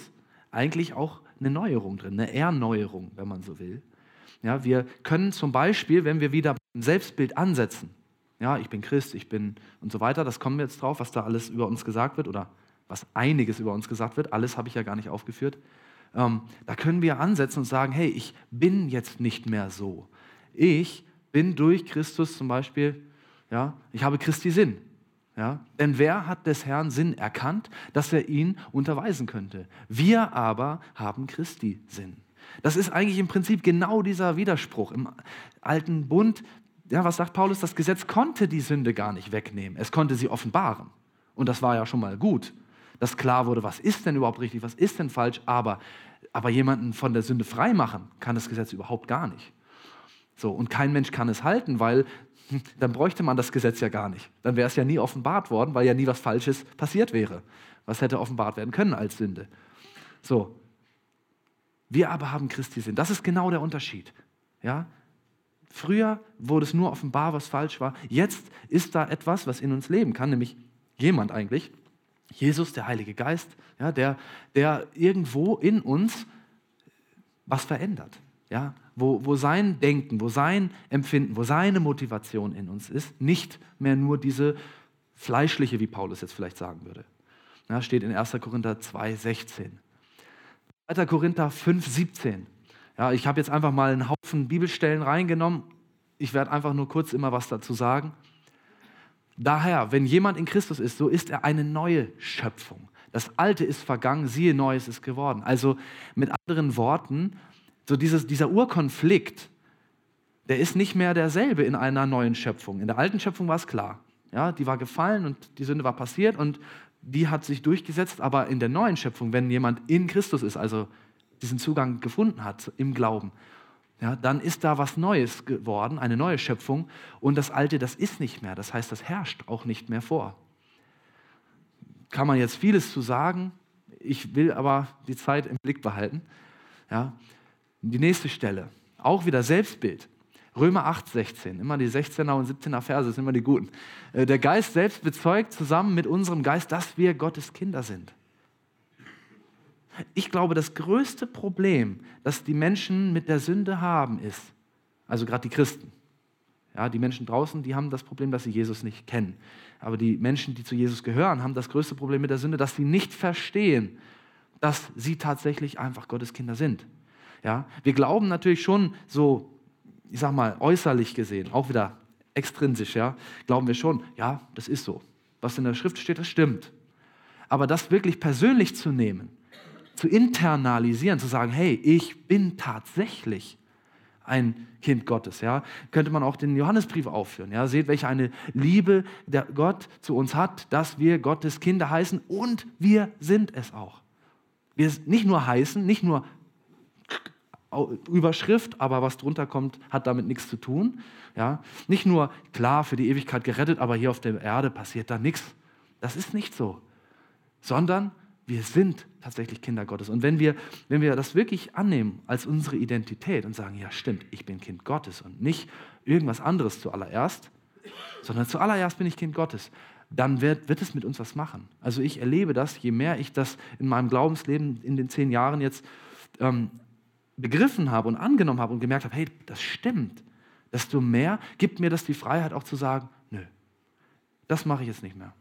eigentlich auch eine Neuerung drin, eine Erneuerung, wenn man so will. Ja, wir können zum Beispiel, wenn wir wieder ein Selbstbild ansetzen, ja, ich bin Christ, ich bin und so weiter, das kommen wir jetzt drauf, was da alles über uns gesagt wird oder was einiges über uns gesagt wird, alles habe ich ja gar nicht aufgeführt. Ähm, da können wir ansetzen und sagen, hey, ich bin jetzt nicht mehr so. Ich bin durch Christus zum Beispiel, ja, ich habe Christi Sinn. Ja? Denn wer hat des Herrn Sinn erkannt, dass er ihn unterweisen könnte? Wir aber haben Christi Sinn. Das ist eigentlich im Prinzip genau dieser Widerspruch. Im alten Bund ja, was sagt Paulus? Das Gesetz konnte die Sünde gar nicht wegnehmen. Es konnte sie offenbaren. Und das war ja schon mal gut, dass klar wurde, was ist denn überhaupt richtig, was ist denn falsch. Aber, aber jemanden von der Sünde freimachen kann das Gesetz überhaupt gar nicht. So, und kein Mensch kann es halten, weil dann bräuchte man das Gesetz ja gar nicht. Dann wäre es ja nie offenbart worden, weil ja nie was Falsches passiert wäre. Was hätte offenbart werden können als Sünde? So. Wir aber haben Christi Sinn. Das ist genau der Unterschied. Ja? Früher wurde es nur offenbar, was falsch war. Jetzt ist da etwas, was in uns leben kann, nämlich jemand eigentlich, Jesus, der Heilige Geist, ja, der, der irgendwo in uns was verändert. Ja, wo, wo sein Denken, wo sein Empfinden, wo seine Motivation in uns ist, nicht mehr nur diese fleischliche, wie Paulus jetzt vielleicht sagen würde. Ja, steht in 1. Korinther 2, 16. 2. Korinther 5, 17. Ja, ich habe jetzt einfach mal einen Haufen Bibelstellen reingenommen. Ich werde einfach nur kurz immer was dazu sagen. Daher, wenn jemand in Christus ist, so ist er eine neue Schöpfung. Das Alte ist vergangen, siehe, Neues ist geworden. Also mit anderen Worten, so dieses, dieser Urkonflikt, der ist nicht mehr derselbe in einer neuen Schöpfung. In der alten Schöpfung war es klar. Ja, die war gefallen und die Sünde war passiert und die hat sich durchgesetzt. Aber in der neuen Schöpfung, wenn jemand in Christus ist, also diesen Zugang gefunden hat im Glauben, ja, dann ist da was Neues geworden, eine neue Schöpfung und das Alte, das ist nicht mehr. Das heißt, das herrscht auch nicht mehr vor. Kann man jetzt vieles zu sagen, ich will aber die Zeit im Blick behalten. Ja. Die nächste Stelle, auch wieder Selbstbild. Römer 8, 16, immer die 16er und 17er Verse sind immer die guten. Äh, der Geist selbst bezeugt zusammen mit unserem Geist, dass wir Gottes Kinder sind. Ich glaube, das größte Problem, das die Menschen mit der Sünde haben, ist, also gerade die Christen, ja, die Menschen draußen, die haben das Problem, dass sie Jesus nicht kennen. Aber die Menschen, die zu Jesus gehören, haben das größte Problem mit der Sünde, dass sie nicht verstehen, dass sie tatsächlich einfach Gottes Kinder sind. Ja, wir glauben natürlich schon so, ich sag mal, äußerlich gesehen, auch wieder extrinsisch, ja, glauben wir schon, ja, das ist so. Was in der Schrift steht, das stimmt. Aber das wirklich persönlich zu nehmen, zu internalisieren, zu sagen, hey, ich bin tatsächlich ein Kind Gottes. Ja? Könnte man auch den Johannesbrief aufführen. Ja? Seht, welche eine Liebe der Gott zu uns hat, dass wir Gottes Kinder heißen und wir sind es auch. Wir nicht nur heißen, nicht nur Überschrift, aber was drunter kommt, hat damit nichts zu tun. Ja? Nicht nur, klar, für die Ewigkeit gerettet, aber hier auf der Erde passiert da nichts. Das ist nicht so. Sondern wir sind tatsächlich Kinder Gottes. Und wenn wir, wenn wir das wirklich annehmen als unsere Identität und sagen, ja stimmt, ich bin Kind Gottes und nicht irgendwas anderes zuallererst, sondern zuallererst bin ich Kind Gottes, dann wird, wird es mit uns was machen. Also ich erlebe das, je mehr ich das in meinem Glaubensleben in den zehn Jahren jetzt ähm, begriffen habe und angenommen habe und gemerkt habe, hey, das stimmt, desto mehr gibt mir das die Freiheit auch zu sagen, nö, das mache ich jetzt nicht mehr.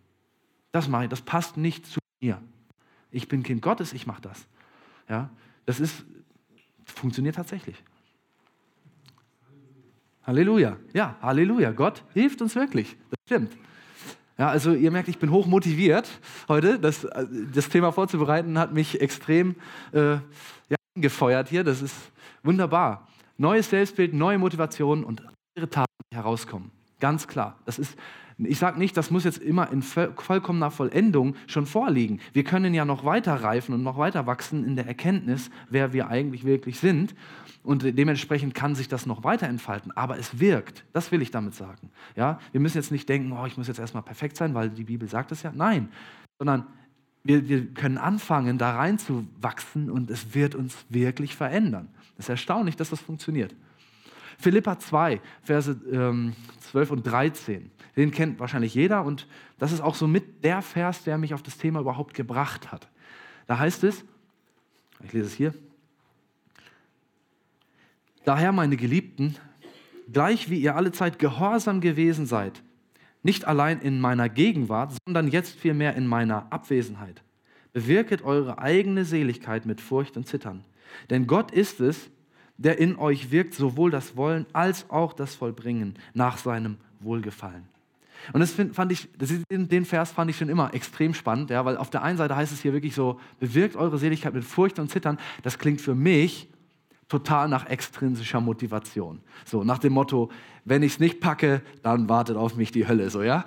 Das mache ich, das passt nicht zu mir. Ich bin Kind Gottes, ich mache das. Ja, das ist, funktioniert tatsächlich. Halleluja. Ja, Halleluja. Gott hilft uns wirklich. Das stimmt. Ja, also ihr merkt, ich bin hoch motiviert heute. Das, das Thema vorzubereiten hat mich extrem äh, ja, gefeuert hier. Das ist wunderbar. Neues Selbstbild, neue Motivation und andere Taten herauskommen. Ganz klar. Das ist ich sage nicht, das muss jetzt immer in vollkommener Vollendung schon vorliegen. Wir können ja noch weiter reifen und noch weiter wachsen in der Erkenntnis, wer wir eigentlich wirklich sind. Und dementsprechend kann sich das noch weiter entfalten. Aber es wirkt. Das will ich damit sagen. Ja? Wir müssen jetzt nicht denken, oh, ich muss jetzt erstmal perfekt sein, weil die Bibel sagt es ja. Nein. Sondern wir, wir können anfangen, da reinzuwachsen und es wird uns wirklich verändern. Es ist erstaunlich, dass das funktioniert. Philippa 2, Verse ähm, 12 und 13. Den kennt wahrscheinlich jeder und das ist auch so mit der Vers, der mich auf das Thema überhaupt gebracht hat. Da heißt es, ich lese es hier, Daher, meine Geliebten, gleich wie ihr alle Zeit gehorsam gewesen seid, nicht allein in meiner Gegenwart, sondern jetzt vielmehr in meiner Abwesenheit, bewirket eure eigene Seligkeit mit Furcht und Zittern. Denn Gott ist es, der in euch wirkt, sowohl das Wollen als auch das Vollbringen nach seinem Wohlgefallen. Und das fand ich, den Vers fand ich schon immer extrem spannend, ja, weil auf der einen Seite heißt es hier wirklich so, bewirkt eure Seligkeit mit Furcht und Zittern. Das klingt für mich total nach extrinsischer Motivation. So nach dem Motto, wenn ich es nicht packe, dann wartet auf mich die Hölle, so ja.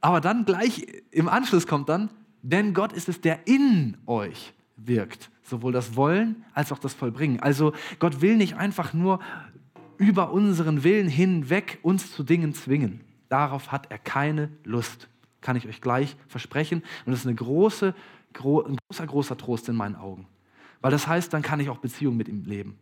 Aber dann gleich im Anschluss kommt dann, denn Gott ist es, der in euch wirkt sowohl das Wollen als auch das Vollbringen. Also Gott will nicht einfach nur über unseren Willen hinweg uns zu Dingen zwingen. Darauf hat er keine Lust, kann ich euch gleich versprechen. Und das ist eine große, gro ein großer, großer Trost in meinen Augen. Weil das heißt, dann kann ich auch Beziehung mit ihm leben.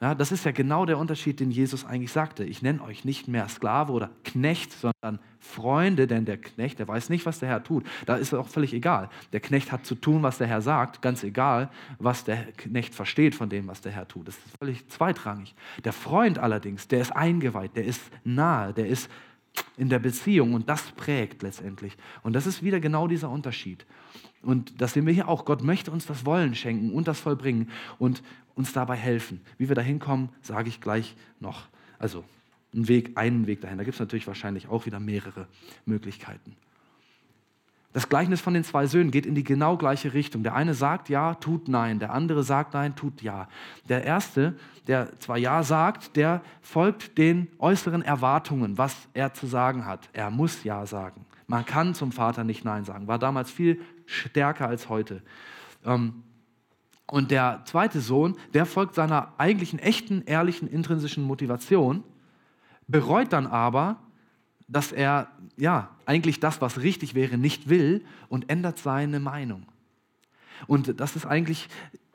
Ja, das ist ja genau der Unterschied, den Jesus eigentlich sagte. Ich nenne euch nicht mehr Sklave oder Knecht, sondern Freunde, denn der Knecht, der weiß nicht, was der Herr tut. Da ist es auch völlig egal. Der Knecht hat zu tun, was der Herr sagt, ganz egal, was der Knecht versteht von dem, was der Herr tut. Das ist völlig zweitrangig. Der Freund allerdings, der ist eingeweiht, der ist nahe, der ist in der Beziehung und das prägt letztendlich. Und das ist wieder genau dieser Unterschied. Und das sehen wir hier auch. Gott möchte uns das Wollen schenken und das vollbringen und uns dabei helfen. Wie wir da hinkommen, sage ich gleich noch. Also ein Weg, einen Weg dahin. Da gibt es natürlich wahrscheinlich auch wieder mehrere Möglichkeiten. Das Gleichnis von den zwei Söhnen geht in die genau gleiche Richtung. Der eine sagt ja, tut nein. Der andere sagt nein, tut ja. Der erste, der zwar ja sagt, der folgt den äußeren Erwartungen, was er zu sagen hat. Er muss ja sagen. Man kann zum Vater nicht nein sagen. War damals viel stärker als heute. Ähm, und der zweite Sohn, der folgt seiner eigentlichen echten, ehrlichen, intrinsischen Motivation, bereut dann aber, dass er ja eigentlich das, was richtig wäre, nicht will und ändert seine Meinung. Und das ist eigentlich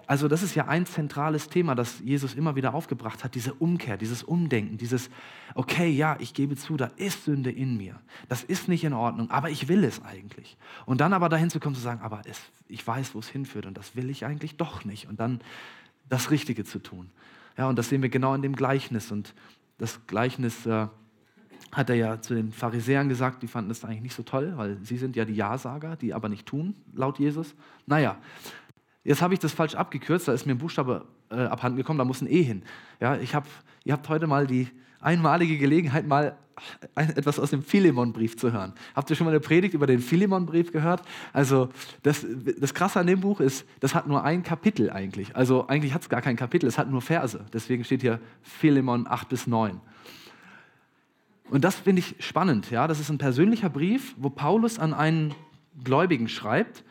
Also das ist ja ein zentrales Thema, das Jesus immer wieder aufgebracht hat, diese Umkehr, dieses Umdenken, dieses, okay, ja, ich gebe zu, da ist Sünde in mir, das ist nicht in Ordnung, aber ich will es eigentlich. Und dann aber dahin zu kommen, zu sagen, aber es, ich weiß, wo es hinführt und das will ich eigentlich doch nicht. Und dann das Richtige zu tun. Ja, und das sehen wir genau in dem Gleichnis. Und das Gleichnis äh, hat er ja zu den Pharisäern gesagt, die fanden das eigentlich nicht so toll, weil sie sind ja die Ja-Sager, die aber nicht tun, laut Jesus. Naja, Jetzt habe ich das falsch abgekürzt, da ist mir ein Buchstabe äh, abhanden gekommen, da muss ein E hin. Ja, ich hab, ihr habt heute mal die einmalige Gelegenheit, mal ein, etwas aus dem Philemon-Brief zu hören. Habt ihr schon mal eine Predigt über den Philemon-Brief gehört? Also das, das Krasse an dem Buch ist, das hat nur ein Kapitel eigentlich. Also eigentlich hat es gar kein Kapitel, es hat nur Verse. Deswegen steht hier Philemon 8 bis 9. Und das finde ich spannend. Ja? Das ist ein persönlicher Brief, wo Paulus an einen Gläubigen schreibt,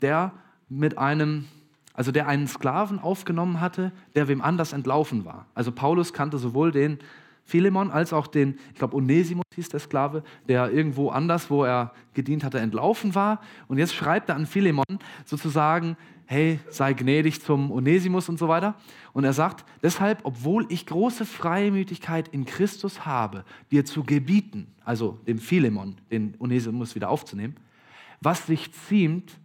der mit einem also der einen Sklaven aufgenommen hatte, der wem anders entlaufen war. Also Paulus kannte sowohl den Philemon als auch den, ich glaube Onesimus hieß der Sklave, der irgendwo anders, wo er gedient hatte, entlaufen war. Und jetzt schreibt er an Philemon sozusagen, hey, sei gnädig zum Onesimus und so weiter. Und er sagt, deshalb, obwohl ich große Freimütigkeit in Christus habe, dir zu gebieten, also dem Philemon, den Onesimus wieder aufzunehmen, was sich ziemt,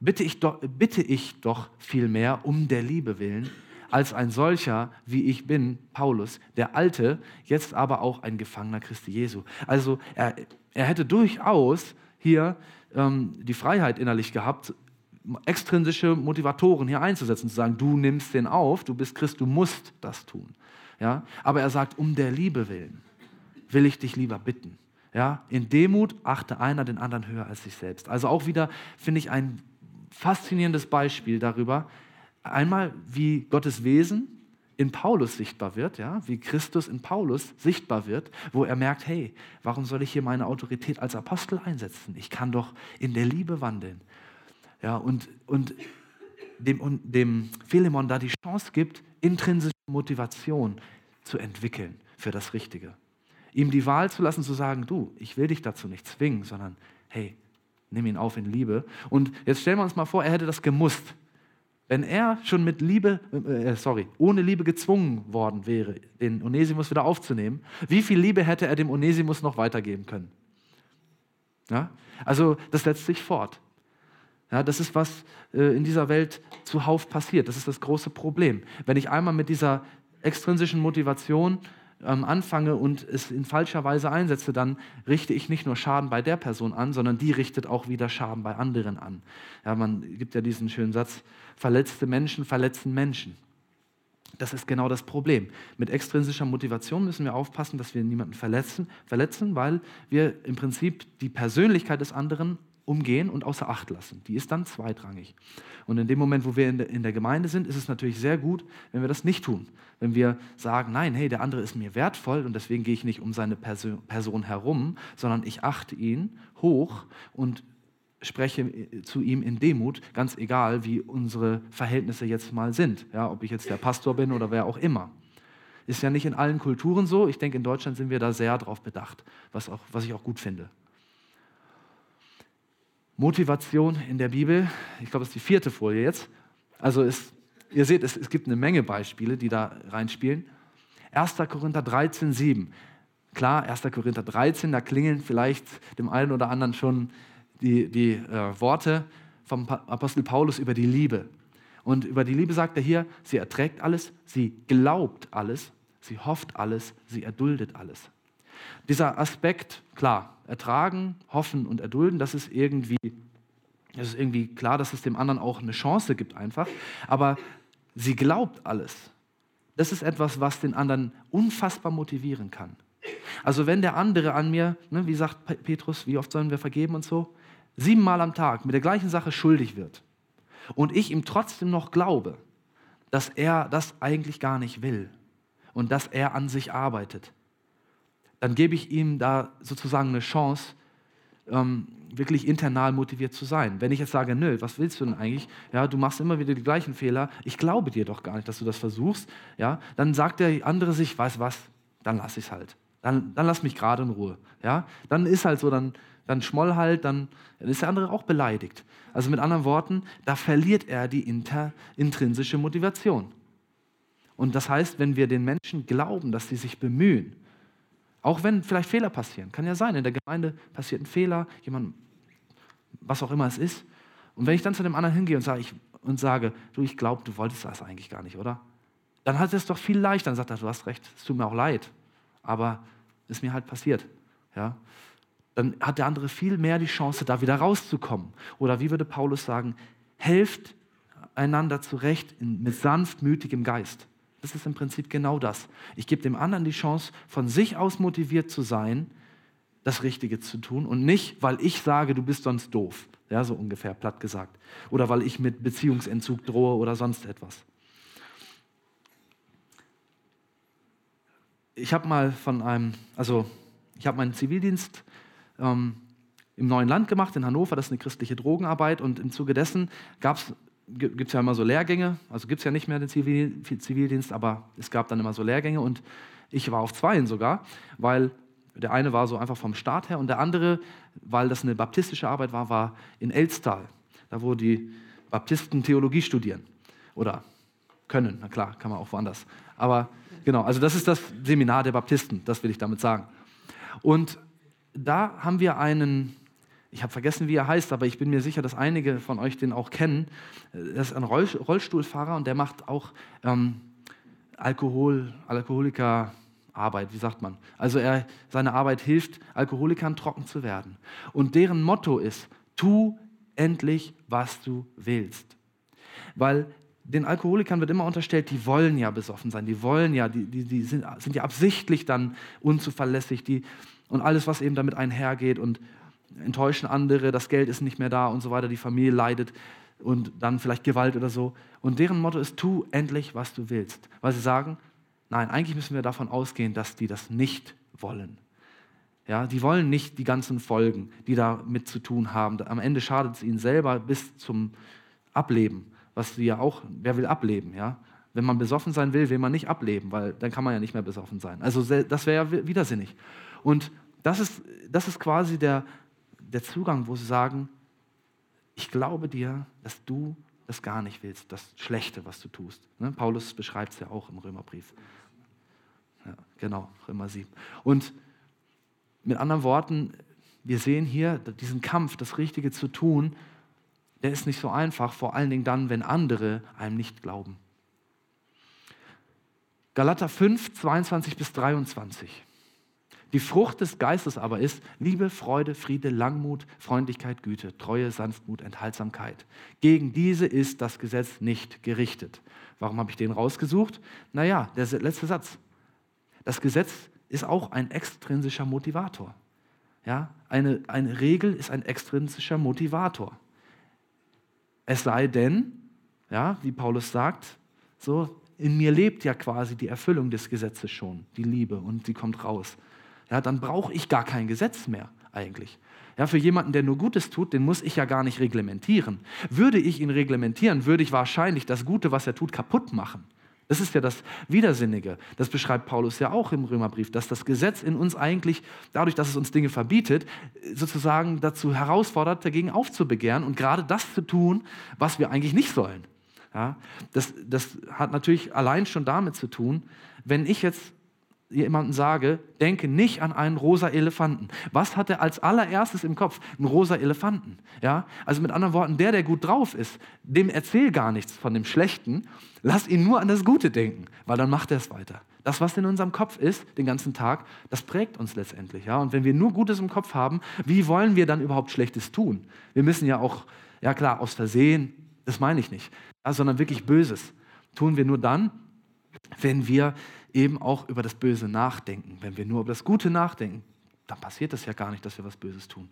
bitte ich doch, bitte ich doch vielmehr um der Liebe willen, als ein solcher, wie ich bin, Paulus, der Alte, jetzt aber auch ein Gefangener Christi Jesu. Also er, er hätte durchaus hier ähm, die Freiheit innerlich gehabt, extrinsische Motivatoren hier einzusetzen, zu sagen, du nimmst den auf, du bist Christ, du musst das tun. Ja? Aber er sagt, um der Liebe willen will ich dich lieber bitten. Ja? In Demut achte einer den anderen höher als sich selbst. Also auch wieder, finde ich, ein faszinierendes Beispiel darüber, einmal wie Gottes Wesen in Paulus sichtbar wird, ja, wie Christus in Paulus sichtbar wird, wo er merkt, hey, warum soll ich hier meine Autorität als Apostel einsetzen? Ich kann doch in der Liebe wandeln. Ja, und, und dem, dem Philemon da die Chance gibt, intrinsische Motivation zu entwickeln für das Richtige. Ihm die Wahl zu lassen, zu sagen, du, ich will dich dazu nicht zwingen, sondern hey, nimm ihn auf in Liebe. Und jetzt stellen wir uns mal vor, er hätte das gemusst. Wenn er schon mit Liebe, äh, sorry, ohne Liebe gezwungen worden wäre, den Onesimus wieder aufzunehmen, wie viel Liebe hätte er dem Onesimus noch weitergeben können? Ja? Also das setzt sich fort. Ja, das ist, was äh, in dieser Welt zuhauf passiert. Das ist das große Problem. Wenn ich einmal mit dieser extrinsischen Motivation ähm, anfange und es in falscher Weise einsetze, dann richte ich nicht nur Schaden bei der Person an, sondern die richtet auch wieder Schaden bei anderen an. Ja, man gibt ja diesen schönen Satz, verletzte Menschen verletzen Menschen. Das ist genau das Problem. Mit extrinsischer Motivation müssen wir aufpassen, dass wir niemanden verletzen, verletzen, weil wir im Prinzip die Persönlichkeit des anderen umgehen und außer Acht lassen. Die ist dann zweitrangig. Und in dem Moment, wo wir in der, in der Gemeinde sind, ist es natürlich sehr gut, wenn wir das nicht tun. Wenn wir sagen, nein, hey, der andere ist mir wertvoll und deswegen gehe ich nicht um seine Person, Person herum, sondern ich achte ihn hoch und spreche zu ihm in Demut, ganz egal, wie unsere Verhältnisse jetzt mal sind. Ja, ob ich jetzt der Pastor bin oder wer auch immer. Ist ja nicht in allen Kulturen so. Ich denke, in Deutschland sind wir da sehr drauf bedacht, was, auch, was ich auch gut finde. Motivation in der Bibel. Ich glaube, das ist die vierte Folie jetzt. Also es, ihr seht, es, es gibt eine Menge Beispiele, die da reinspielen. 1. Korinther 13, 7. Klar, 1. Korinther 13, da klingeln vielleicht dem einen oder anderen schon die, die äh, Worte vom Apostel Paulus über die Liebe. Und über die Liebe sagt er hier, sie erträgt alles, sie glaubt alles, sie hofft alles, sie erduldet alles. Dieser Aspekt, klar, ertragen, hoffen und erdulden, das ist irgendwie, das ist irgendwie klar, dass es dem anderen auch eine Chance gibt einfach. Aber sie glaubt alles. Das ist etwas, was den anderen unfassbar motivieren kann. Also wenn der andere an mir, ne, wie sagt Petrus, wie oft sollen wir vergeben und so, siebenmal am Tag mit der gleichen Sache schuldig wird und ich ihm trotzdem noch glaube, dass er das eigentlich gar nicht will und dass er an sich arbeitet, dann gebe ich ihm da sozusagen eine Chance, ähm, wirklich internal motiviert zu sein. Wenn ich jetzt sage, nö, was willst du denn eigentlich? Ja, du machst immer wieder die gleichen Fehler. Ich glaube dir doch gar nicht, dass du das versuchst. Ja, dann sagt der andere sich, weiß was, dann lass ich es halt. Dann, dann lass mich gerade in Ruhe. Ja, dann ist halt so, dann, dann Schmoll halt, dann ist der andere auch beleidigt. Also mit anderen Worten, da verliert er die inter, intrinsische Motivation. Und das heißt, wenn wir den Menschen glauben, dass sie sich bemühen, auch wenn vielleicht Fehler passieren, kann ja sein, in der Gemeinde passiert ein Fehler, jemand, was auch immer es ist. Und wenn ich dann zu dem anderen hingehe und sage, ich, und sage du, ich glaube, du wolltest das eigentlich gar nicht, oder? Dann hat es doch viel leichter. Dann sagt er, du hast recht, es tut mir auch leid, aber ist mir halt passiert. Ja? Dann hat der andere viel mehr die Chance, da wieder rauszukommen. Oder wie würde Paulus sagen, helft einander zurecht mit sanftmütigem Geist. Das ist im Prinzip genau das. Ich gebe dem anderen die Chance, von sich aus motiviert zu sein, das Richtige zu tun und nicht, weil ich sage, du bist sonst doof. Ja, so ungefähr, platt gesagt. Oder weil ich mit Beziehungsentzug drohe oder sonst etwas. Ich habe mal von einem, also ich habe meinen Zivildienst ähm, im neuen Land gemacht, in Hannover, das ist eine christliche Drogenarbeit und im Zuge dessen gibt es ja immer so Lehrgänge, also gibt es ja nicht mehr den Zivil, Zivildienst, aber es gab dann immer so Lehrgänge. Und ich war auf zweien sogar, weil der eine war so einfach vom Staat her und der andere, weil das eine baptistische Arbeit war, war in Elstal, da wo die Baptisten Theologie studieren. Oder können, na klar, kann man auch woanders. Aber genau, also das ist das Seminar der Baptisten, das will ich damit sagen. Und da haben wir einen, ich habe vergessen, wie er heißt, aber ich bin mir sicher, dass einige von euch den auch kennen. Das ist ein Rollstuhlfahrer und der macht auch ähm, Alkohol, Alkoholiker. Arbeit, wie sagt man? Also er, seine Arbeit hilft Alkoholikern trocken zu werden. Und deren Motto ist, tu endlich, was du willst. Weil den Alkoholikern wird immer unterstellt, die wollen ja besoffen sein, die wollen ja, die, die, die sind, sind ja absichtlich dann unzuverlässig, die, und alles, was eben damit einhergeht und enttäuschen andere, das Geld ist nicht mehr da und so weiter, die Familie leidet und dann vielleicht Gewalt oder so. Und deren Motto ist, tu endlich, was du willst. Weil sie sagen, nein, eigentlich müssen wir davon ausgehen, dass die das nicht wollen. Ja, die wollen nicht die ganzen Folgen, die damit zu tun haben. Am Ende schadet es ihnen selber bis zum Ableben, was sie ja auch, wer will ableben, ja? Wenn man besoffen sein will, will man nicht ableben, weil dann kann man ja nicht mehr besoffen sein. Also das wäre ja widersinnig. Und das ist, das ist quasi der, der Zugang, wo sie sagen, ich glaube dir, dass du das gar nicht willst, das Schlechte, was du tust. Ne? Paulus beschreibt es ja auch im Römerbrief. Ja, genau, Römer 7. Und mit anderen Worten, wir sehen hier diesen Kampf, das Richtige zu tun, der ist nicht so einfach, vor allen Dingen dann, wenn andere einem nicht glauben. Galater 5, 22 bis 23. Die Frucht des Geistes aber ist Liebe, Freude, Friede, Langmut, Freundlichkeit, Güte, Treue, Sanftmut, Enthaltsamkeit. Gegen diese ist das Gesetz nicht gerichtet. Warum habe ich den rausgesucht? Naja, der letzte Satz. Das Gesetz ist auch ein extrinsischer Motivator. Ja, eine, eine Regel ist ein extrinsischer Motivator. Es sei denn, ja, wie Paulus sagt, so, in mir lebt ja quasi die Erfüllung des Gesetzes schon, die Liebe, und sie kommt raus ja, dann brauche ich gar kein Gesetz mehr eigentlich. Ja, für jemanden, der nur Gutes tut, den muss ich ja gar nicht reglementieren. Würde ich ihn reglementieren, würde ich wahrscheinlich das Gute, was er tut, kaputt machen. Das ist ja das Widersinnige. Das beschreibt Paulus ja auch im Römerbrief, dass das Gesetz in uns eigentlich, dadurch, dass es uns Dinge verbietet, sozusagen dazu herausfordert, dagegen aufzubegehren und gerade das zu tun, was wir eigentlich nicht sollen. Ja, das, das hat natürlich allein schon damit zu tun, wenn ich jetzt jemandem sage, denke nicht an einen rosa Elefanten. Was hat er als allererstes im Kopf? Einen rosa Elefanten. Ja? Also mit anderen Worten, der, der gut drauf ist, dem erzähl gar nichts von dem Schlechten. Lass ihn nur an das Gute denken, weil dann macht er es weiter. Das, was in unserem Kopf ist, den ganzen Tag, das prägt uns letztendlich. Ja? Und wenn wir nur Gutes im Kopf haben, wie wollen wir dann überhaupt Schlechtes tun? Wir müssen ja auch, ja klar, aus Versehen, das meine ich nicht, ja, sondern wirklich Böses tun wir nur dann, wenn wir eben auch über das Böse nachdenken. Wenn wir nur über das Gute nachdenken, dann passiert das ja gar nicht, dass wir was Böses tun.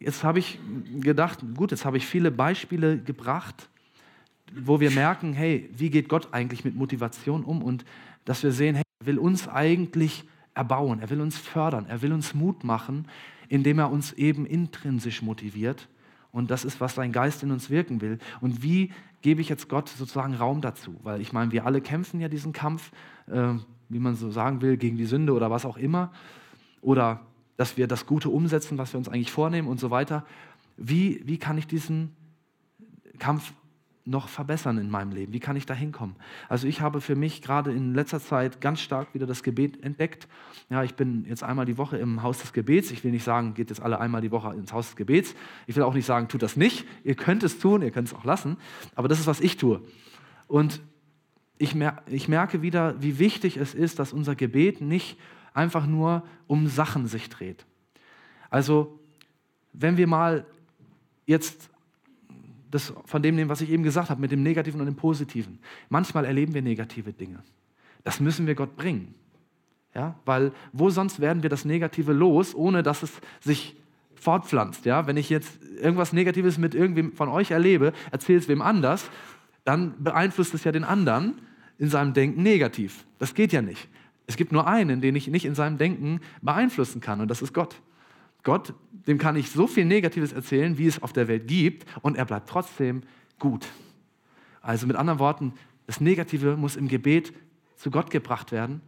Jetzt habe ich gedacht, gut, jetzt habe ich viele Beispiele gebracht, wo wir merken, hey, wie geht Gott eigentlich mit Motivation um und dass wir sehen, hey, er will uns eigentlich erbauen, er will uns fördern, er will uns Mut machen, indem er uns eben intrinsisch motiviert. Und das ist, was sein Geist in uns wirken will. Und wie gebe ich jetzt Gott sozusagen Raum dazu? Weil ich meine, wir alle kämpfen ja diesen Kampf, äh, wie man so sagen will, gegen die Sünde oder was auch immer. Oder dass wir das Gute umsetzen, was wir uns eigentlich vornehmen und so weiter. Wie, wie kann ich diesen Kampf noch verbessern in meinem Leben? Wie kann ich da hinkommen? Also ich habe für mich gerade in letzter Zeit ganz stark wieder das Gebet entdeckt. Ja, ich bin jetzt einmal die Woche im Haus des Gebets. Ich will nicht sagen, geht jetzt alle einmal die Woche ins Haus des Gebets. Ich will auch nicht sagen, tut das nicht. Ihr könnt es tun, ihr könnt es auch lassen. Aber das ist, was ich tue. Und ich, mer ich merke wieder, wie wichtig es ist, dass unser Gebet nicht einfach nur um Sachen sich dreht. Also, wenn wir mal jetzt das von dem nehmen, was ich eben gesagt habe, mit dem Negativen und dem Positiven. Manchmal erleben wir negative Dinge. Das müssen wir Gott bringen. Ja? Weil wo sonst werden wir das Negative los, ohne dass es sich fortpflanzt? Ja? Wenn ich jetzt irgendwas Negatives mit irgendwem von euch erlebe, erzähle es wem anders, dann beeinflusst es ja den anderen in seinem Denken negativ. Das geht ja nicht. Es gibt nur einen, den ich nicht in seinem Denken beeinflussen kann, und das ist Gott. Gott, dem kann ich so viel Negatives erzählen, wie es auf der Welt gibt, und er bleibt trotzdem gut. Also mit anderen Worten, das Negative muss im Gebet zu Gott gebracht werden.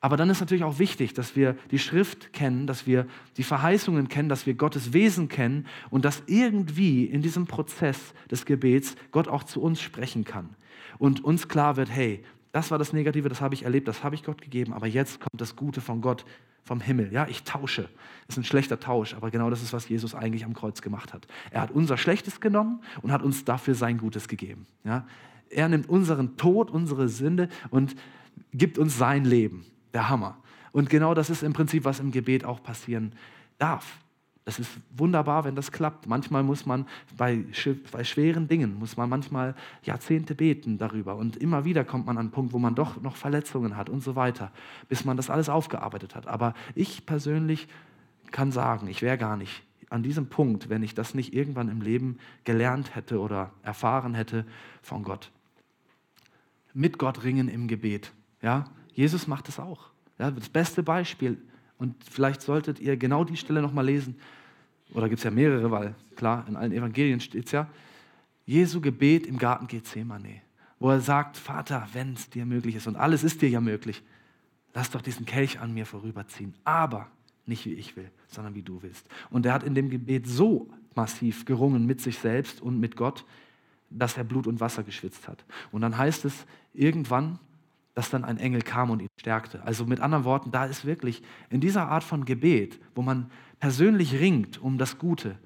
Aber dann ist natürlich auch wichtig, dass wir die Schrift kennen, dass wir die Verheißungen kennen, dass wir Gottes Wesen kennen und dass irgendwie in diesem Prozess des Gebets Gott auch zu uns sprechen kann und uns klar wird, hey, das war das Negative, das habe ich erlebt, das habe ich Gott gegeben, aber jetzt kommt das Gute von Gott vom Himmel. Ja, ich tausche. Ist ein schlechter Tausch, aber genau das ist, was Jesus eigentlich am Kreuz gemacht hat. Er hat unser Schlechtes genommen und hat uns dafür sein Gutes gegeben. Ja, er nimmt unseren Tod, unsere Sünde und gibt uns sein Leben. Der Hammer. Und genau das ist im Prinzip, was im Gebet auch passieren darf. Es ist wunderbar, wenn das klappt. Manchmal muss man bei, bei, schweren Dingen, muss man manchmal Jahrzehnte beten darüber. Und immer wieder kommt man an einen Punkt, wo man doch noch Verletzungen hat und so weiter, bis man das alles aufgearbeitet hat. Aber ich persönlich kann sagen, ich wäre gar nicht an diesem Punkt, wenn ich das nicht irgendwann im Leben gelernt hätte oder erfahren hätte von Gott. Mit Gott ringen im Gebet. Ja? Jesus macht es auch. Ja, das beste Beispiel und vielleicht solltet ihr genau die Stelle nochmal lesen. Oder gibt es ja mehrere, weil klar, in allen Evangelien steht es ja. Jesu Gebet im Garten Gethsemane, wo er sagt, Vater, wenn es dir möglich ist, und alles ist dir ja möglich, lass doch diesen Kelch an mir vorüberziehen. Aber nicht wie ich will, sondern wie du willst. Und er hat in dem Gebet so massiv gerungen mit sich selbst und mit Gott, dass er Blut und Wasser geschwitzt hat. Und dann heißt es irgendwann, dass dann ein Engel kam und ihn stärkte. Also mit anderen Worten, da ist wirklich in dieser Art von Gebet, wo man persönlich ringt um das Gute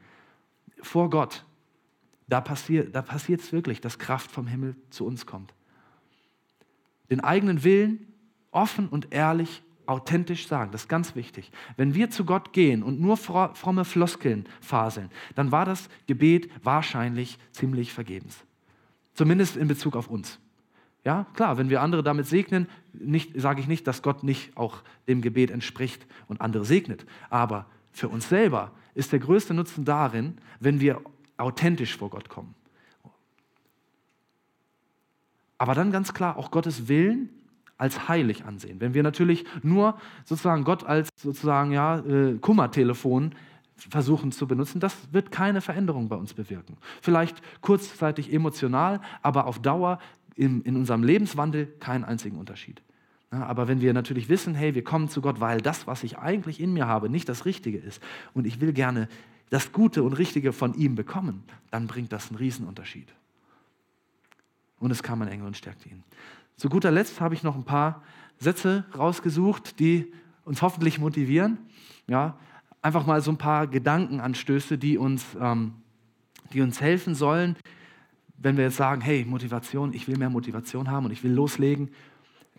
vor Gott, da passiert da es wirklich, dass Kraft vom Himmel zu uns kommt. Den eigenen Willen offen und ehrlich, authentisch sagen, das ist ganz wichtig. Wenn wir zu Gott gehen und nur fromme Floskeln faseln, dann war das Gebet wahrscheinlich ziemlich vergebens. Zumindest in Bezug auf uns. Ja, klar, wenn wir andere damit segnen, sage ich nicht, dass Gott nicht auch dem Gebet entspricht und andere segnet. Aber für uns selber ist der größte Nutzen darin, wenn wir authentisch vor Gott kommen. Aber dann ganz klar auch Gottes Willen als heilig ansehen. Wenn wir natürlich nur sozusagen Gott als sozusagen ja, äh, Kummertelefon versuchen zu benutzen, das wird keine Veränderung bei uns bewirken. Vielleicht kurzzeitig emotional, aber auf Dauer in, in unserem Lebenswandel keinen einzigen Unterschied. Aber wenn wir natürlich wissen, hey, wir kommen zu Gott, weil das, was ich eigentlich in mir habe, nicht das Richtige ist und ich will gerne das Gute und Richtige von ihm bekommen, dann bringt das einen Riesenunterschied. Und es kam ein Engel und stärkte ihn. Zu guter Letzt habe ich noch ein paar Sätze rausgesucht, die uns hoffentlich motivieren. Ja, einfach mal so ein paar Gedankenanstöße, die uns, ähm, die uns helfen sollen, wenn wir jetzt sagen, hey, Motivation, ich will mehr Motivation haben und ich will loslegen,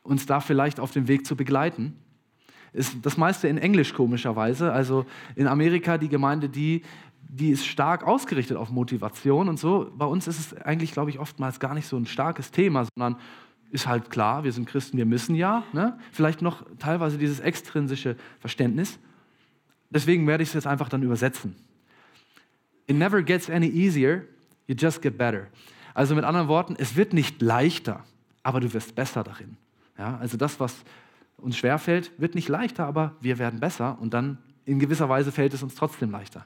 uns da vielleicht auf dem Weg zu begleiten. Ist das meiste in Englisch komischerweise. Also in Amerika die Gemeinde, die, die ist stark ausgerichtet auf Motivation und so. Bei uns ist es eigentlich, glaube ich, oftmals gar nicht so ein starkes Thema, sondern ist halt klar, wir sind Christen, wir müssen ja. Ne? Vielleicht noch teilweise dieses extrinsische Verständnis. Deswegen werde ich es jetzt einfach dann übersetzen. It never gets any easier You just get better. Also mit anderen Worten, es wird nicht leichter, aber du wirst besser darin. Ja, also das, was uns schwerfällt, wird nicht leichter, aber wir werden besser und dann in gewisser Weise fällt es uns trotzdem leichter.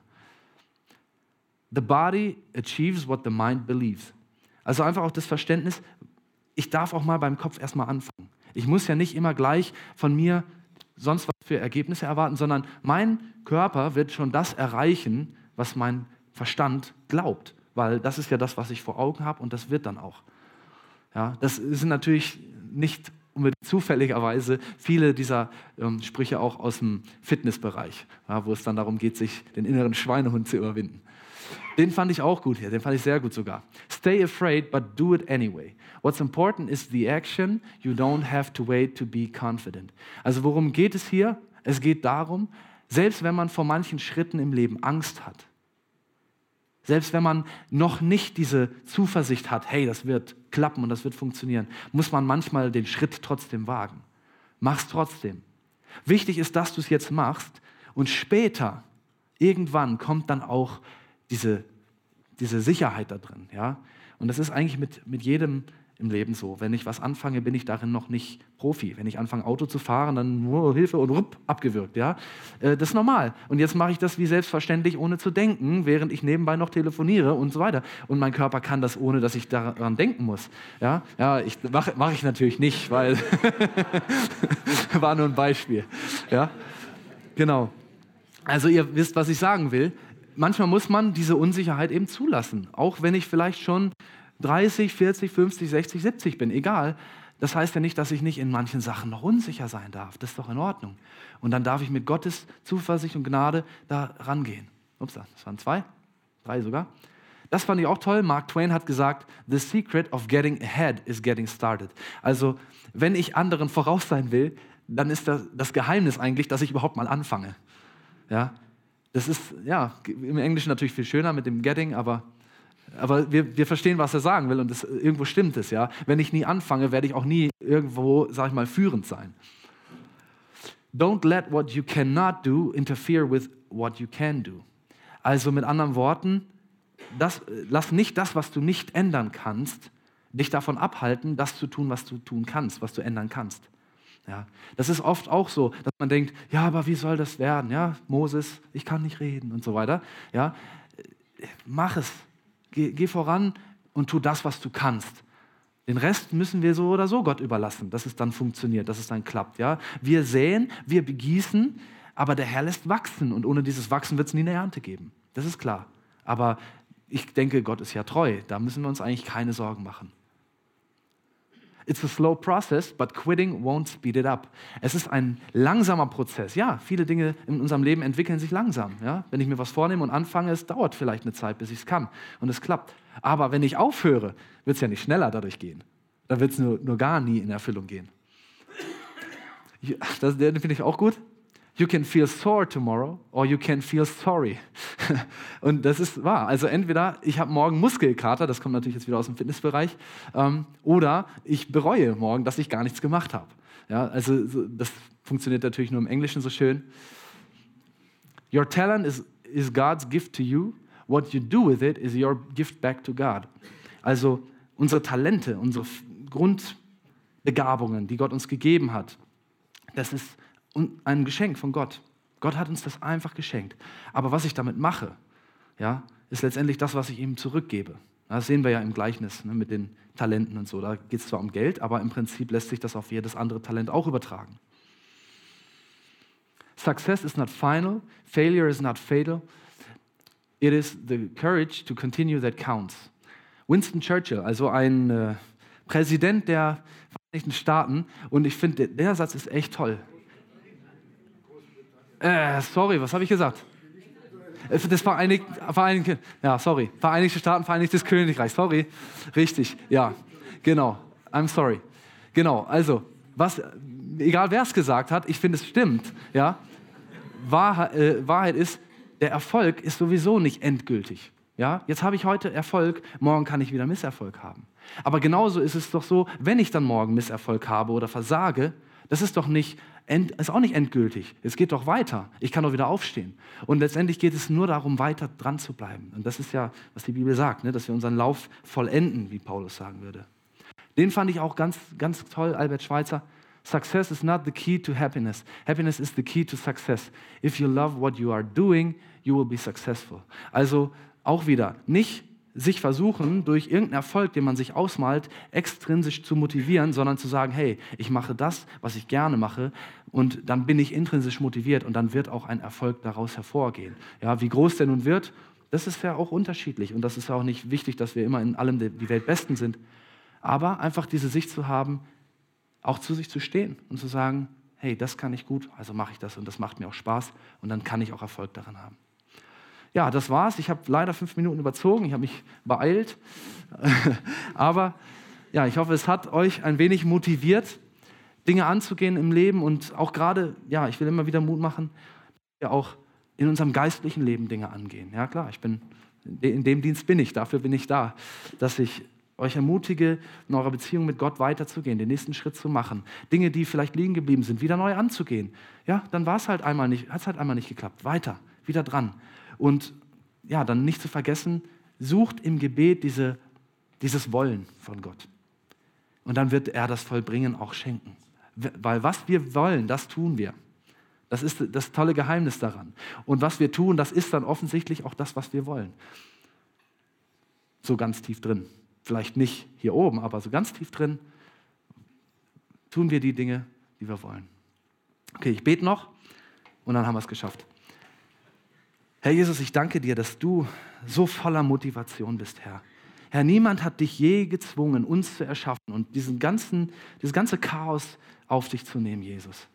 The body achieves what the mind believes. Also einfach auch das Verständnis, ich darf auch mal beim Kopf erstmal anfangen. Ich muss ja nicht immer gleich von mir sonst was für Ergebnisse erwarten, sondern mein Körper wird schon das erreichen, was mein Verstand glaubt, weil das ist ja das, was ich vor Augen habe und das wird dann auch. Ja, das sind natürlich nicht unbedingt zufälligerweise viele dieser ähm, Sprüche auch aus dem Fitnessbereich, ja, wo es dann darum geht, sich den inneren Schweinehund zu überwinden. Den fand ich auch gut hier, den fand ich sehr gut sogar. Stay afraid, but do it anyway. What's important is the action. You don't have to wait to be confident. Also worum geht es hier? Es geht darum, selbst wenn man vor manchen Schritten im Leben Angst hat, selbst wenn man noch nicht diese Zuversicht hat, hey, das wird klappen und das wird funktionieren, muss man manchmal den Schritt trotzdem wagen. Mach's trotzdem. Wichtig ist, dass du es jetzt machst und später, irgendwann kommt dann auch diese, diese Sicherheit da drin. Ja? Und das ist eigentlich mit, mit jedem im Leben so. Wenn ich was anfange, bin ich darin noch nicht Profi. Wenn ich anfange, Auto zu fahren, dann oh, Hilfe und rupp, abgewürgt. Ja? Äh, das ist normal. Und jetzt mache ich das wie selbstverständlich, ohne zu denken, während ich nebenbei noch telefoniere und so weiter. Und mein Körper kann das, ohne dass ich daran denken muss. Ja, ja ich, mache mach ich natürlich nicht, weil war nur ein Beispiel. Ja? Genau. Also ihr wisst, was ich sagen will. Manchmal muss man diese Unsicherheit eben zulassen, auch wenn ich vielleicht schon 30, 40, 50, 60, 70 bin, egal. Das heißt ja nicht, dass ich nicht in manchen Sachen noch unsicher sein darf. Das ist doch in Ordnung. Und dann darf ich mit Gottes Zuversicht und Gnade da rangehen. Ups, das waren zwei, drei sogar. Das fand ich auch toll. Mark Twain hat gesagt, The secret of getting ahead is getting started. Also, wenn ich anderen voraus sein will, dann ist das, das Geheimnis eigentlich, dass ich überhaupt mal anfange. Ja, das ist ja im Englischen natürlich viel schöner mit dem Getting, aber aber wir, wir verstehen, was er sagen will und das, irgendwo stimmt es, ja. Wenn ich nie anfange, werde ich auch nie irgendwo, sag ich mal, führend sein. Don't let what you cannot do interfere with what you can do. Also mit anderen Worten, das, lass nicht das, was du nicht ändern kannst, dich davon abhalten, das zu tun, was du tun kannst, was du ändern kannst. Ja, das ist oft auch so, dass man denkt, ja, aber wie soll das werden? Ja, Moses, ich kann nicht reden und so weiter. Ja, mach es, Geh, geh voran und tu das, was du kannst. Den Rest müssen wir so oder so Gott überlassen, dass es dann funktioniert, dass es dann klappt. Ja? Wir säen, wir begießen, aber der Herr lässt wachsen und ohne dieses Wachsen wird es nie eine Ernte geben. Das ist klar. Aber ich denke, Gott ist ja treu. Da müssen wir uns eigentlich keine Sorgen machen. It's a slow process, but quitting won't speed it up. Es ist ein langsamer Prozess. Ja, viele Dinge in unserem Leben entwickeln sich langsam. Ja? Wenn ich mir was vornehme und anfange, es dauert vielleicht eine Zeit, bis ich es kann und es klappt. Aber wenn ich aufhöre, wird es ja nicht schneller dadurch gehen. Dann wird es nur, nur gar nie in Erfüllung gehen. Das, den finde ich auch gut. You can feel sore tomorrow or you can feel sorry. Und das ist wahr. Also entweder ich habe morgen Muskelkater, das kommt natürlich jetzt wieder aus dem Fitnessbereich, ähm, oder ich bereue morgen, dass ich gar nichts gemacht habe. Ja, also das funktioniert natürlich nur im Englischen so schön. Your talent is, is God's gift to you. What you do with it is your gift back to God. Also unsere Talente, unsere Grundbegabungen, die Gott uns gegeben hat, das ist und ein Geschenk von Gott. Gott hat uns das einfach geschenkt. Aber was ich damit mache, ja, ist letztendlich das, was ich ihm zurückgebe. Das sehen wir ja im Gleichnis ne, mit den Talenten und so. Da geht es zwar um Geld, aber im Prinzip lässt sich das auf jedes andere Talent auch übertragen. Success is not final, failure is not fatal. It is the courage to continue that counts. Winston Churchill, also ein äh, Präsident der Vereinigten Staaten, und ich finde, der, der Satz ist echt toll. Äh, sorry, was habe ich gesagt? Das Vereinigte, Vereinigte, ja, sorry. Vereinigte Staaten, Vereinigtes Königreich, sorry. Richtig, ja, genau. I'm sorry. Genau, also, was, egal wer es gesagt hat, ich finde, es stimmt, ja. Wahrheit, äh, Wahrheit ist, der Erfolg ist sowieso nicht endgültig. Ja, jetzt habe ich heute Erfolg, morgen kann ich wieder Misserfolg haben. Aber genauso ist es doch so, wenn ich dann morgen Misserfolg habe oder versage, das ist doch nicht, ist auch nicht endgültig. Es geht doch weiter. Ich kann doch wieder aufstehen. Und letztendlich geht es nur darum, weiter dran zu bleiben. Und das ist ja, was die Bibel sagt, ne? dass wir unseren Lauf vollenden, wie Paulus sagen würde. Den fand ich auch ganz, ganz toll, Albert Schweitzer. Success is not the key to happiness. Happiness is the key to success. If you love what you are doing, you will be successful. Also auch wieder, nicht sich versuchen, durch irgendeinen Erfolg, den man sich ausmalt, extrinsisch zu motivieren, sondern zu sagen, hey, ich mache das, was ich gerne mache und dann bin ich intrinsisch motiviert und dann wird auch ein Erfolg daraus hervorgehen. Ja, wie groß der nun wird, das ist ja auch unterschiedlich und das ist ja auch nicht wichtig, dass wir immer in allem die Weltbesten sind, aber einfach diese Sicht zu haben, auch zu sich zu stehen und zu sagen, hey, das kann ich gut, also mache ich das und das macht mir auch Spaß und dann kann ich auch Erfolg daran haben. Ja, das war's. Ich habe leider fünf Minuten überzogen. Ich habe mich beeilt. Aber ja, ich hoffe, es hat euch ein wenig motiviert, Dinge anzugehen im Leben und auch gerade, ja, ich will immer wieder Mut machen, ja auch in unserem geistlichen Leben Dinge angehen. Ja, klar, ich bin, in dem Dienst bin ich, dafür bin ich da, dass ich euch ermutige, in eurer Beziehung mit Gott weiterzugehen, den nächsten Schritt zu machen, Dinge, die vielleicht liegen geblieben sind, wieder neu anzugehen. Ja, dann war es halt einmal nicht, hat es halt einmal nicht geklappt. Weiter, wieder dran. Und ja, dann nicht zu vergessen, sucht im Gebet diese, dieses Wollen von Gott. Und dann wird er das Vollbringen auch schenken. Weil was wir wollen, das tun wir. Das ist das tolle Geheimnis daran. Und was wir tun, das ist dann offensichtlich auch das, was wir wollen. So ganz tief drin. Vielleicht nicht hier oben, aber so ganz tief drin tun wir die Dinge, die wir wollen. Okay, ich bete noch und dann haben wir es geschafft. Herr Jesus, ich danke dir, dass du so voller Motivation bist, Herr. Herr, niemand hat dich je gezwungen, uns zu erschaffen und diesen ganzen, dieses ganze Chaos auf dich zu nehmen, Jesus.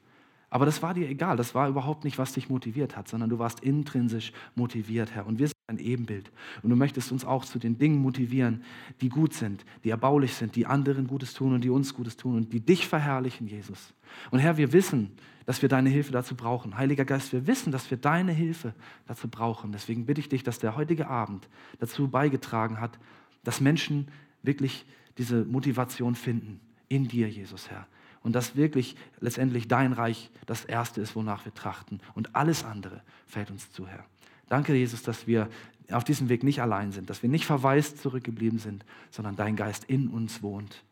Aber das war dir egal, das war überhaupt nicht, was dich motiviert hat, sondern du warst intrinsisch motiviert, Herr. Und wir sind ein Ebenbild. Und du möchtest uns auch zu den Dingen motivieren, die gut sind, die erbaulich sind, die anderen Gutes tun und die uns Gutes tun und die dich verherrlichen, Jesus. Und Herr, wir wissen, dass wir deine Hilfe dazu brauchen. Heiliger Geist, wir wissen, dass wir deine Hilfe dazu brauchen. Deswegen bitte ich dich, dass der heutige Abend dazu beigetragen hat, dass Menschen wirklich diese Motivation finden in dir, Jesus Herr. Und dass wirklich letztendlich dein Reich das Erste ist, wonach wir trachten. Und alles andere fällt uns zu, Herr. Danke, Jesus, dass wir auf diesem Weg nicht allein sind, dass wir nicht verwaist zurückgeblieben sind, sondern dein Geist in uns wohnt.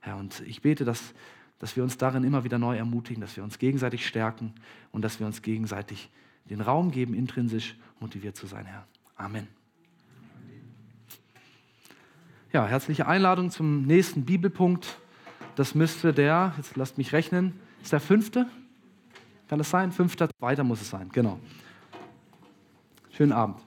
Herr, und ich bete, dass dass wir uns darin immer wieder neu ermutigen, dass wir uns gegenseitig stärken und dass wir uns gegenseitig den Raum geben, intrinsisch motiviert zu sein, Herr. Amen. Ja, herzliche Einladung zum nächsten Bibelpunkt. Das müsste der, jetzt lasst mich rechnen, ist der fünfte? Kann das sein? Fünfter, weiter muss es sein, genau. Schönen Abend.